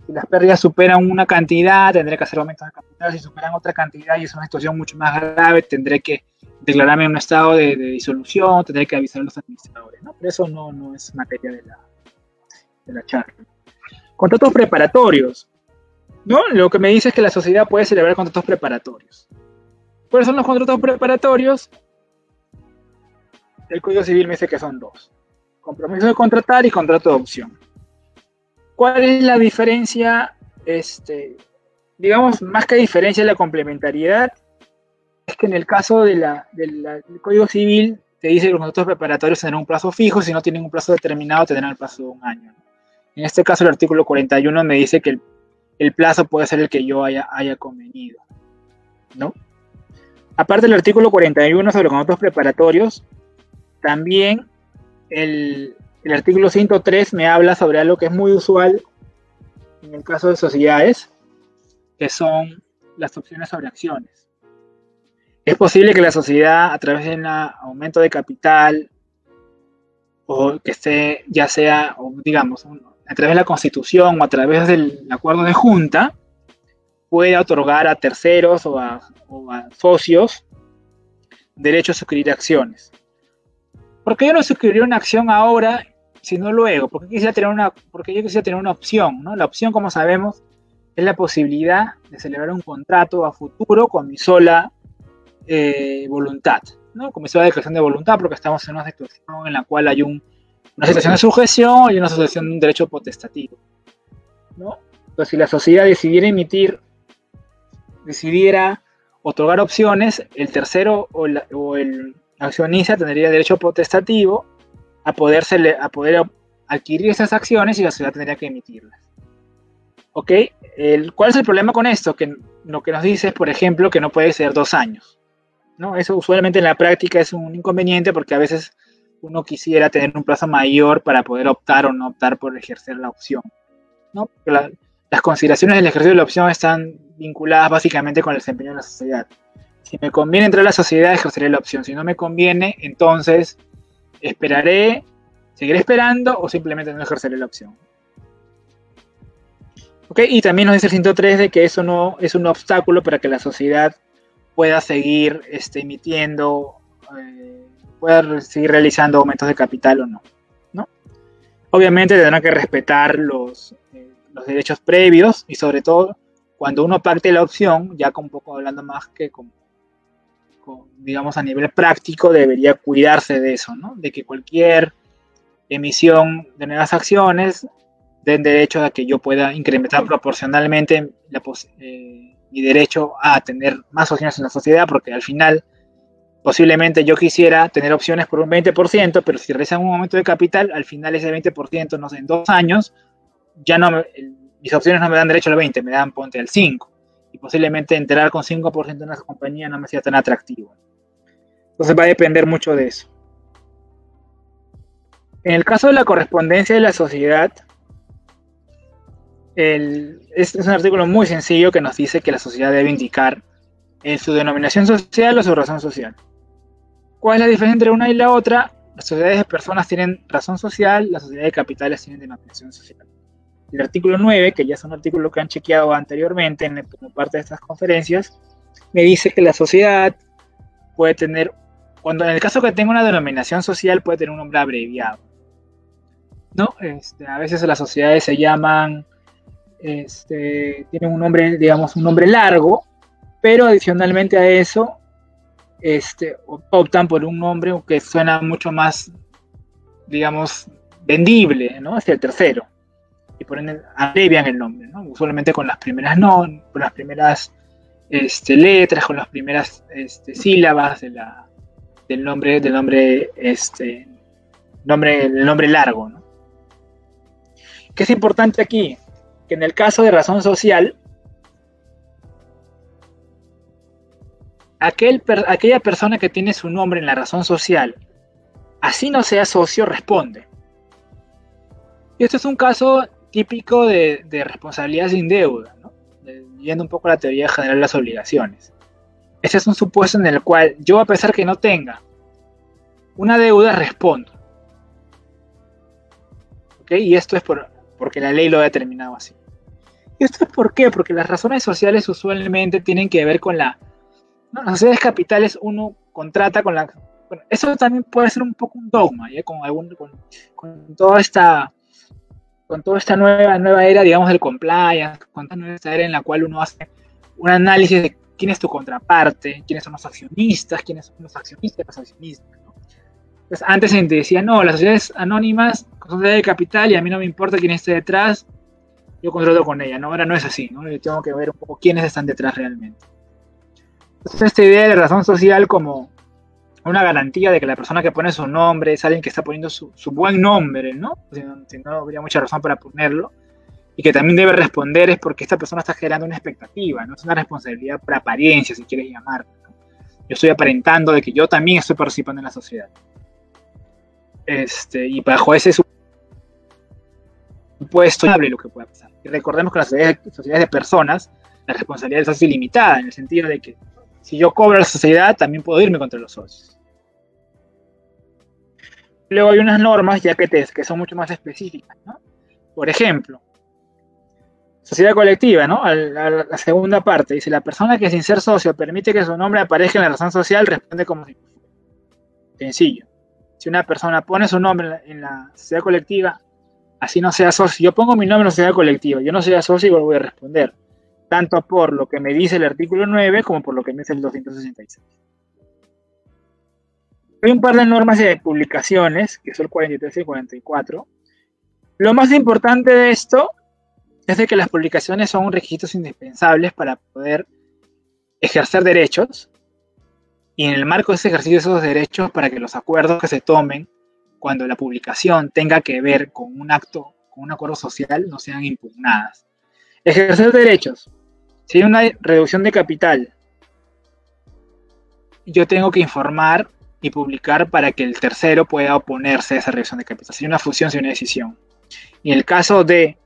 Si las pérdidas superan una cantidad, tendré que hacer aumentos de capital. Si superan otra cantidad y es una situación mucho más grave, tendré que declararme en un estado de, disolución, tendré que avisar a los administradores. ¿no? Pero eso no, no es materia de la, de la charla. Contratos preparatorios. ¿no? Lo que me dice es que la sociedad puede celebrar contratos preparatorios. ¿Cuáles son los contratos preparatorios? El Código Civil me dice que son dos. Compromiso de contratar y contrato de opción. ¿Cuál es la diferencia? Este, digamos, más que diferencia, la complementariedad es que en el caso de la, del Código Civil te dice que los contratos preparatorios tendrán un plazo fijo, si no tienen un plazo determinado tendrán el plazo de un año. En este caso el artículo 41 me dice que el, plazo puede ser el que yo haya, convenido. ¿no? Aparte del artículo 41 sobre contratos preparatorios, también el, artículo 103 me habla sobre algo que es muy usual en el caso de sociedades, que son las opciones sobre acciones. Es posible que la sociedad, a través de un aumento de capital, o que esté, ya sea, digamos, a través de la constitución o a través del acuerdo de junta, pueda otorgar a terceros o a, socios derecho a suscribir acciones. ¿Por qué yo no suscribiría una acción ahora si no luego, porque quisiera tener una, porque yo quisiera tener una opción, ¿no? La opción, como sabemos, es la posibilidad de celebrar un contrato a futuro con mi sola eh, voluntad, ¿no? Con mi sola declaración de voluntad, porque estamos en una situación en la cual hay una situación de sujeción y una situación de un derecho potestativo, ¿no? Entonces, si la sociedad decidiera emitir, decidiera otorgar opciones, el tercero o, o el accionista tendría derecho potestativo a, poderse, a poder adquirir esas acciones y la sociedad tendría que emitirlas. ¿Ok? El, ¿Cuál es el problema con esto? Que lo que nos dice es, por ejemplo, que no puede ser dos años. ¿no? Eso usualmente en la práctica es un inconveniente porque a veces uno quisiera tener un plazo mayor para poder optar o no optar por ejercer la opción. ¿no? las consideraciones del ejercicio de la opción están vinculadas básicamente con el desempeño de la sociedad. Si me conviene entrar a la sociedad, ejerceré la opción. Si no me conviene, entonces esperaré, seguiré esperando o simplemente no ejerceré la opción. ¿Ok? Y también nos dice el 103 de que eso no es un obstáculo para que la sociedad pueda seguir este, emitiendo, eh, pueda seguir realizando aumentos de capital o no. ¿no? Obviamente tendrán que respetar los, eh, los derechos previos y sobre todo cuando uno parte la opción, ya con un poco hablando más que como digamos, a nivel práctico debería cuidarse de eso, ¿no? De que cualquier emisión de nuevas acciones den derecho a que yo pueda incrementar proporcionalmente eh, mi derecho a tener más opciones en la sociedad, porque al final posiblemente yo quisiera tener opciones por un 20%, pero si realizan un aumento de capital, al final ese 20%, no sé, en dos años, ya no mis opciones no me dan derecho al 20, me dan ponte al 5. Y posiblemente entrar con 5% en una compañía no me sea tan atractivo. Entonces va a depender mucho de eso. En el caso de la correspondencia de la sociedad, este es un artículo muy sencillo que nos dice que la sociedad debe indicar en su denominación social o su razón social. ¿Cuál es la diferencia entre una y la otra? Las sociedades de personas tienen razón social, las sociedades de capitales tienen denominación social. El artículo 9, que ya es un artículo que han chequeado anteriormente en, como parte de estas conferencias, me dice que la sociedad puede tener, cuando en el caso que tenga una denominación social, puede tener un nombre abreviado. ¿no? Este, a veces las sociedades se llaman, este, tienen un nombre, digamos, un nombre largo, pero adicionalmente a eso, este, optan por un nombre que suena mucho más, digamos, vendible, ¿no? Es el tercero. Y por ende abrevian el nombre, ¿no? Usualmente con las primeras no, con las primeras este, letras, con las primeras este, sílabas de la, del nombre, del nombre, este, nombre, el nombre largo, ¿no? ¿Qué es importante aquí? Que en el caso de razón social, aquel, aquella persona que tiene su nombre en la razón social, así no sea socio, responde. Y esto es un caso típico de, responsabilidad sin deuda, ¿no? un poco la teoría general de las obligaciones. Este es un supuesto en el cual yo, a pesar que no tenga una deuda, respondo. ¿Ok? Y esto es por porque la ley lo ha determinado así. ¿Y esto es por qué? Porque las razones sociales usualmente tienen que ver con la... las sociedades capitales uno contrata con la... eso también puede ser un poco un dogma, ¿ya? Con, algún, toda esta con toda esta nueva, nueva era, digamos, del compliance, con esta nueva era en la cual uno hace un análisis de quién es tu contraparte, quiénes son los accionistas, quiénes son los accionistas, los accionistas. Pues antes se decía, no, las sociedades anónimas son de capital y a mí no me importa quién esté detrás, yo controlo con ella, ¿no? Ahora no es así, ¿no? Yo tengo que ver un poco quiénes están detrás realmente. Esta idea de razón social como una garantía de que la persona que pone su nombre es alguien que está poniendo su, buen nombre, ¿no? Si no, habría mucha razón para ponerlo. Y que también debe responder es porque esta persona está generando una expectativa, ¿no? Es una responsabilidad por apariencia, si quieres llamarlo. Yo estoy aparentando de que yo también estoy participando en la sociedad. Este, y bajo ese supuesto lo que pueda pasar. Y recordemos que las sociedades, de personas, la responsabilidad es ilimitada, en el sentido de que si yo cobro a la sociedad, también puedo irme contra los socios. Luego hay unas normas ya que, que son mucho más específicas. Por ejemplo, sociedad colectiva, ¿no? la segunda parte dice, la persona que sin ser socio permite que su nombre aparezca en la razón social responde como si Sencillo si una persona pone su nombre en la, sociedad colectiva, así no sea socio, yo pongo mi nombre en la sociedad colectiva, yo no sea socio, igual voy a responder, tanto por lo que me dice el artículo 9 como por lo que me dice el 266. Hay un par de normas de publicaciones, que son el 43 y el 44. Lo más importante de esto es de que las publicaciones son requisitos indispensables para poder ejercer derechos y en el marco de ese ejercicio de esos derechos para que los acuerdos que se tomen cuando la publicación tenga que ver con un acto, con un acuerdo social, no sean impugnadas. Ejercer derechos. Si hay una reducción de capital, yo tengo que informar y publicar para que el tercero pueda oponerse a esa reducción de capital. Si hay una fusión, si hay una decisión. Y en el caso de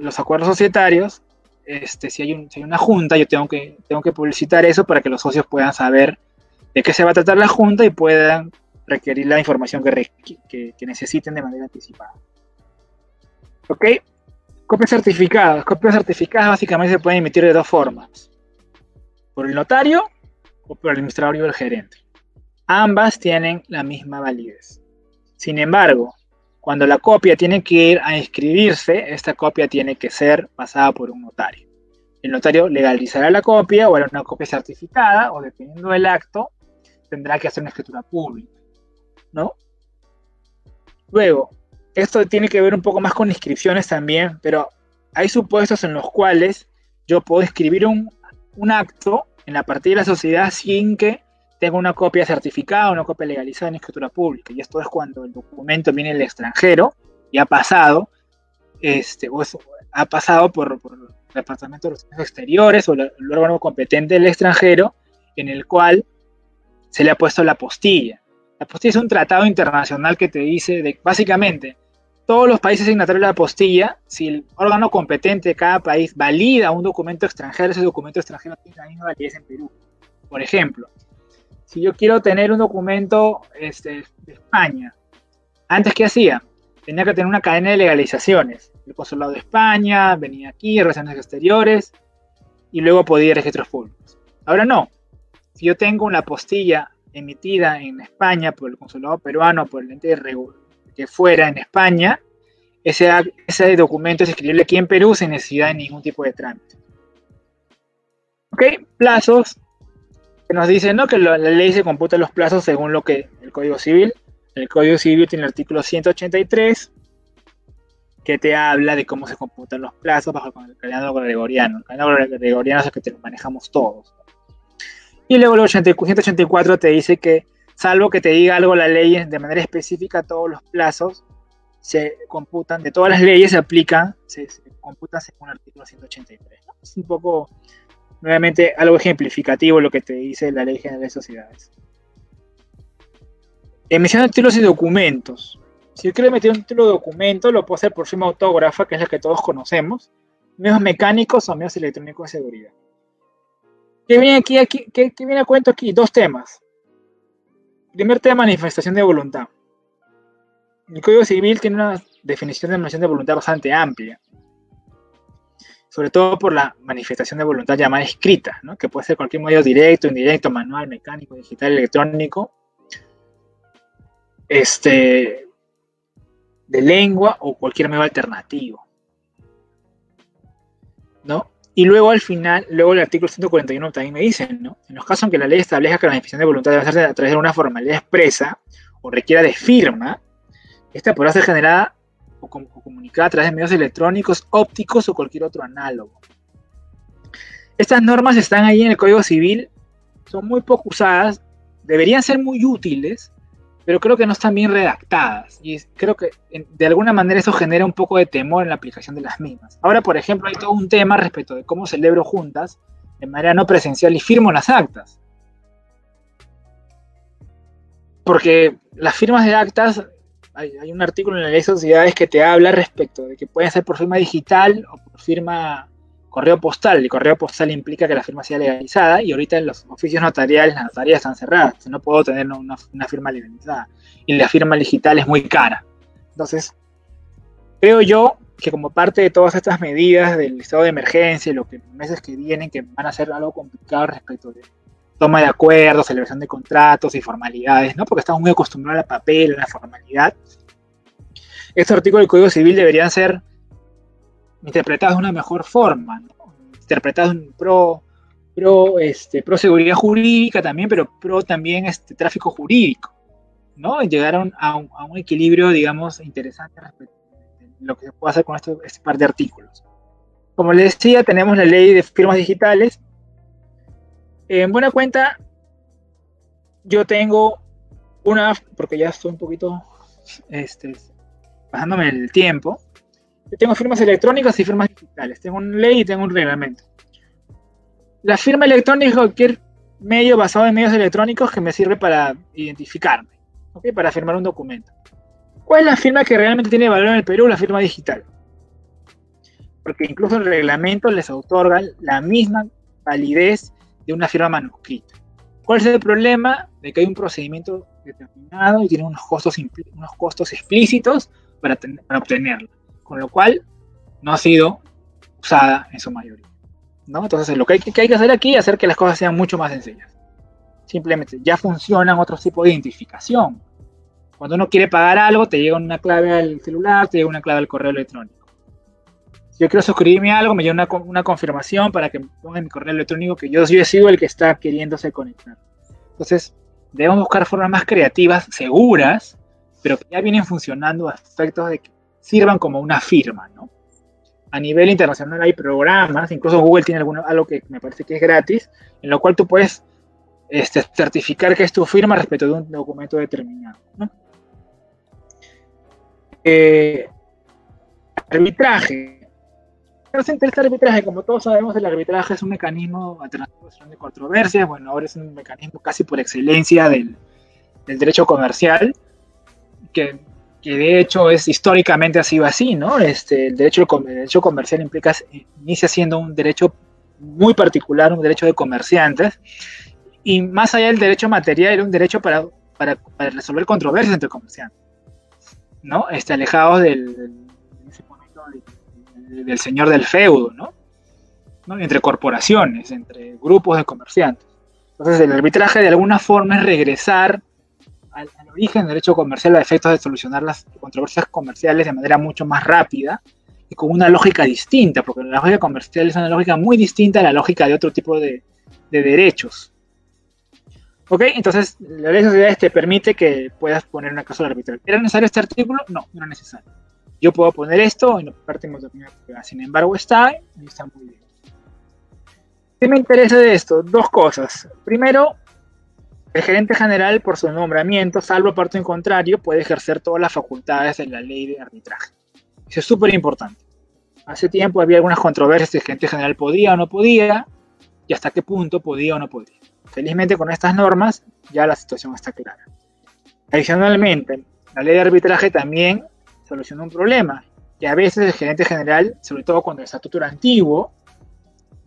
los acuerdos societarios, este, si, hay hay una junta, yo tengo que, tengo que publicitar eso para que los socios puedan saber de qué se va a tratar la Junta y puedan requerir la información que, necesiten de manera anticipada. ¿Ok? Copias certificadas. Copias certificadas básicamente se pueden emitir de dos formas. Por el notario o por el administrador o el gerente. Ambas tienen la misma validez. Sin embargo, cuando la copia tiene que ir a inscribirse, esta copia tiene que ser pasada por un notario. El notario legalizará la copia o hará una copia certificada o dependiendo del acto, tendrá que hacer una escritura pública, ¿no? Luego, esto tiene que ver un poco más con inscripciones también, pero hay supuestos en los cuales yo puedo escribir un, acto en la partida de la sociedad sin que tenga una copia certificada, una copia legalizada en escritura pública. Y esto es cuando el documento viene del extranjero y ha pasado, este, o ha pasado por, el Departamento de Relaciones Exteriores o el órgano competente del extranjero, en el cual se le ha puesto la postilla. La postilla es un tratado internacional que te dice, de, básicamente, todos los países signatarios de la postilla, si el órgano competente de cada país valida un documento extranjero, ese documento extranjero tiene la misma validez en Perú. Por ejemplo, si yo quiero tener un documento este, de España, antes que hacía, tenía que tener una cadena de legalizaciones. El consulado de España, venía aquí, relaciones exteriores, y luego podía ir a registros públicos. Ahora no. Si yo tengo una postilla emitida en España por el consulado peruano, por el ente de que fuera en España, ese, ese documento es escribible aquí en Perú sin necesidad de ningún tipo de trámite. Ok, plazos. Que nos dicen ¿no? que la, ley se computa los plazos según lo que el Código Civil. El Código Civil tiene el artículo 183 que te habla de cómo se computan los plazos bajo el calendario gregoriano. El calendario gregoriano es el que te lo manejamos todos. Y luego el 184 te dice que salvo que te diga algo la ley de manera específica, todos los plazos se computan, de todas las leyes se aplican, se, computan según el artículo 183. Es un poco, nuevamente, algo ejemplificativo lo que te dice la Ley General de Sociedades. Emisión de títulos y documentos. Si yo quiero emitir un título de documento, lo puedo hacer por firma autógrafa, que es la que todos conocemos, medios mecánicos o medios electrónicos de seguridad. ¿Qué viene aquí? aquí ¿Qué viene a cuento aquí? Dos temas. Primer tema, manifestación de voluntad. El Código Civil tiene una definición de manifestación de voluntad bastante amplia, sobre todo por la manifestación de voluntad llamada escrita, que puede ser cualquier medio directo, indirecto, manual, mecánico, digital, electrónico, este, de lengua o cualquier medio alternativo. Y luego al final, luego el artículo 141 también me dice, ¿no? En los casos en que la ley establezca que la manifestación de voluntad debe hacerse a través de una formalidad expresa o requiera de firma, esta podrá ser generada o, comunicada a través de medios electrónicos, ópticos o cualquier otro análogo. Estas normas están ahí en el Código Civil, son muy poco usadas, deberían ser muy útiles, pero creo que no están bien redactadas y creo que de alguna manera eso genera un poco de temor en la aplicación de las mismas. Ahora, por ejemplo, hay todo un tema respecto de cómo celebro juntas de manera no presencial y firmo las actas. Porque las firmas de actas, hay, un artículo en la ley de sociedades que te habla respecto de que pueden ser por firma digital o por firma correo postal. El correo postal implica que la firma sea legalizada y ahorita en los oficios notariales las notarías están cerradas. No puedo tener una, firma legalizada. Y la firma digital es muy cara. Entonces, creo yo que como parte de todas estas medidas del estado de emergencia, los meses que vienen, que van a ser algo complicado respecto de toma de acuerdos, celebración de contratos y formalidades, ¿no? Porque estamos muy acostumbrados al papel, a la formalidad. Estos artículos del Código Civil deberían ser interpretadas de una mejor forma, ¿no? interpretadas pro, pro, este, pro seguridad jurídica también, pero pro también este, tráfico jurídico, ¿no? llegaron a un, a un equilibrio, digamos, interesante respecto a lo que se puede hacer con esto, este par de artículos. Como les decía, tenemos la ley de firmas digitales. En buena cuenta, yo tengo una, porque ya estoy un poquito este, bajándome el tiempo, tengo firmas electrónicas y firmas digitales. Tengo una ley y tengo un reglamento. La firma electrónica es cualquier medio basado en medios electrónicos que me sirve para identificarme, para firmar un documento. ¿Cuál es la firma que realmente tiene valor en el Perú? La firma digital. Porque incluso el reglamento les otorga la misma validez de una firma manuscrita. ¿Cuál es el problema? De que hay un procedimiento determinado y tiene unos costos, unos costos explícitos para, para obtenerlo con lo cual no ha sido usada en su mayoría. ¿no? Entonces lo que hay, que hacer aquí es hacer que las cosas sean mucho más sencillas. Simplemente ya funcionan otros tipos de identificación. Cuando uno quiere pagar algo, te llega una clave al celular, te llega una clave al correo electrónico. Si yo quiero suscribirme a algo, me llega una, una confirmación para que ponga mi correo electrónico que yo, yo he sido el que está queriéndose conectar. Entonces, debemos buscar formas más creativas, seguras, pero que ya vienen funcionando a efectos de que sirvan como una firma, ¿no? A nivel internacional hay programas, incluso Google tiene alguno, algo que me parece que es gratis, en lo cual tú puedes este, certificar que es tu firma respecto de un documento determinado. ¿no? Eh, arbitraje. El arbitraje, como todos sabemos, el arbitraje es un mecanismo alternativo de controversias, bueno, ahora es un mecanismo casi por excelencia del, del derecho comercial, que, que, de hecho es históricamente ha sido así, ¿no? Este, el, derecho, el derecho comercial implica, inicia siendo un derecho muy particular, un derecho de comerciantes, y más allá del derecho material, era un derecho para, para, resolver controversias entre comerciantes, ¿no? Este, alejados del, del, del señor del feudo, ¿no? ¿no? Entre corporaciones, entre grupos de comerciantes. Entonces, el arbitraje de alguna forma es regresar al, al, origen del derecho comercial a efectos de solucionar las controversias comerciales de manera mucho más rápida y con una lógica distinta, porque la lógica comercial es una lógica muy distinta a la lógica de otro tipo de, de derechos. ¿Ok? Entonces, la ley de sociedades te permite que puedas poner una cláusula arbitral. ¿Era necesario este artículo? No, no era necesario. Yo puedo poner esto y no partimos de opinión Sin embargo, está y está muy bien. ¿Qué me interesa de esto? Dos cosas. Primero, el gerente general, por su nombramiento, salvo parte en contrario, puede ejercer todas las facultades de la ley de arbitraje. Eso es súper importante. Hace tiempo había algunas controversias si el gerente general podía o no podía, y hasta qué punto podía o no podía. Felizmente con estas normas ya la situación está clara. Adicionalmente, la ley de arbitraje también soluciona un problema, que a veces el gerente general, sobre todo cuando el estatuto era antiguo,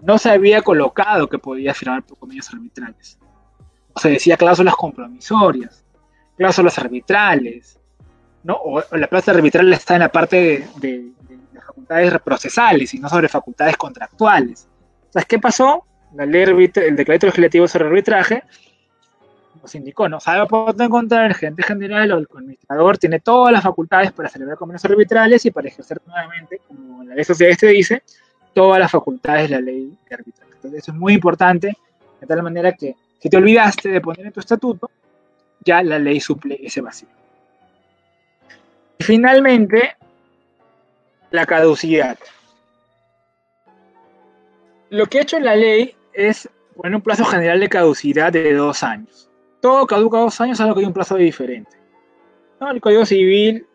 no se había colocado que podía firmar por convenios arbitrales. Se decía cláusulas compromisorias, cláusulas arbitrales, ¿no? O, la cláusula arbitral está en la parte de, de, de, facultades procesales y no sobre facultades contractuales. Entonces, ¿qué pasó? la ley el decreto legislativo sobre arbitraje nos indicó, no sabe por encontrar el gerente general o el administrador tiene todas las facultades para celebrar convenios arbitrales y para ejercer nuevamente, como la ley social este dice, todas las facultades de la ley de arbitraje. Entonces eso es muy importante, de tal manera que si te olvidaste de poner en tu estatuto, ya la ley suple ese vacío. Y finalmente, la caducidad. Lo que ha hecho la ley es poner un plazo general de caducidad de dos años. Todo caduca dos años, algo que hay un plazo diferente. ¿No? El Código Civil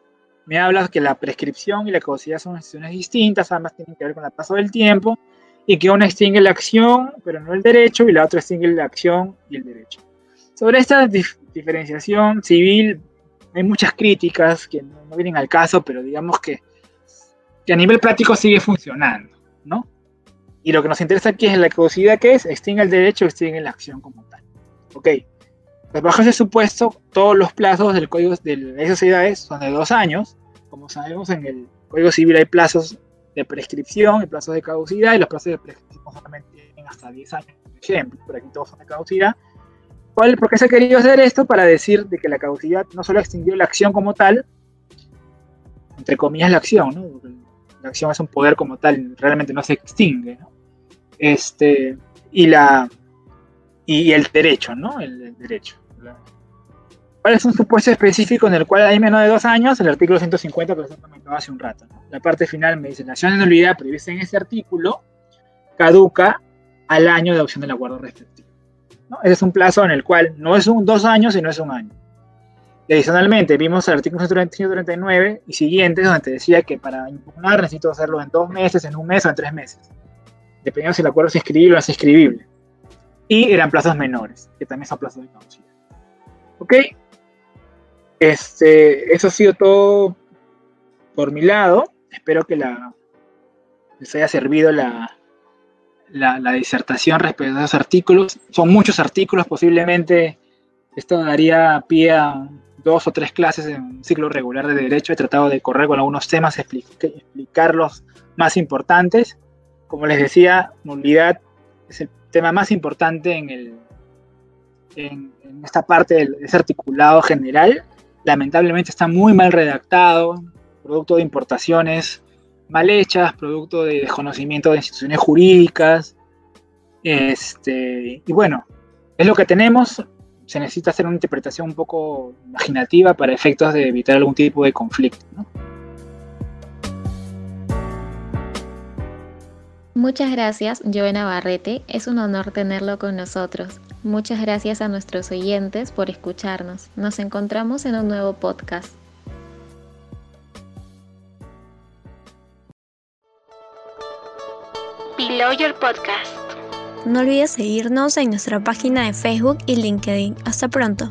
me habla que la prescripción y la caducidad son decisiones distintas, ambas tienen que ver con el paso del tiempo, y que una extingue la acción, pero no el derecho, y la otra extingue la acción y el derecho. Sobre esta dif diferenciación civil hay muchas críticas que no, no, vienen al caso, pero digamos que, que a nivel práctico sigue funcionando, ¿no? Y lo que nos interesa aquí es la caducidad que es, extingue el derecho, extingue la acción como tal. Ok. Pues bajo ese supuesto, todos los plazos del código de las sociedades son de dos años. Como sabemos, en el Código Civil hay plazos de prescripción y plazos de caducidad, y los plazos de prescripción solamente tienen hasta 10 años, por ejemplo, pero aquí todos son de caducidad. ¿Cuál, ¿Por qué se ha querido hacer esto? Para decir de que la caducidad no solo extinguió la acción como tal, entre comillas la acción, ¿no? La acción es un poder como tal, realmente no se extingue, ¿no? Este, y la y el derecho, ¿no? El, el derecho. ¿Cuál es un supuesto específico en el cual hay menos de dos años? El artículo 150 que les comentado hace un rato. ¿no? La parte final me dice, la acción de nulidad prevista en ese artículo caduca al año de adopción del acuerdo respectivo. ¿no? Ese es un plazo en el cual no es un dos años, sino es un año. Y adicionalmente, vimos el artículo 139 y siguientes, donde te decía que para impugnar necesito hacerlo en dos meses, en un mes o en tres meses. Dependiendo si el acuerdo es inscribible o no es inscribible. Y eran plazos menores, que también son plazos de caducidad. ¿Ok? Este, eso ha sido todo por mi lado. Espero que la, les haya servido la, la, disertación respecto a esos artículos. Son muchos artículos, posiblemente esto daría pie a dos o tres clases en un ciclo regular de derecho. He tratado de correr con algunos temas, explicar los más importantes. Como les decía, nulidad es el tema más importante en, el, en, en esta parte de ese articulado general. Lamentablemente está muy mal redactado, producto de importaciones mal hechas, producto de desconocimiento de instituciones jurídicas. Este, y bueno, es lo que tenemos se necesita hacer una interpretación un poco imaginativa para efectos de evitar algún tipo de conflicto. Muchas gracias, Joe Navarrete. Es un honor tenerlo con nosotros. Muchas gracias a nuestros oyentes por escucharnos. Nos encontramos en un nuevo podcast. Below Your Podcast. No olvides seguirnos en nuestra página de Facebook y LinkedIn. Hasta pronto.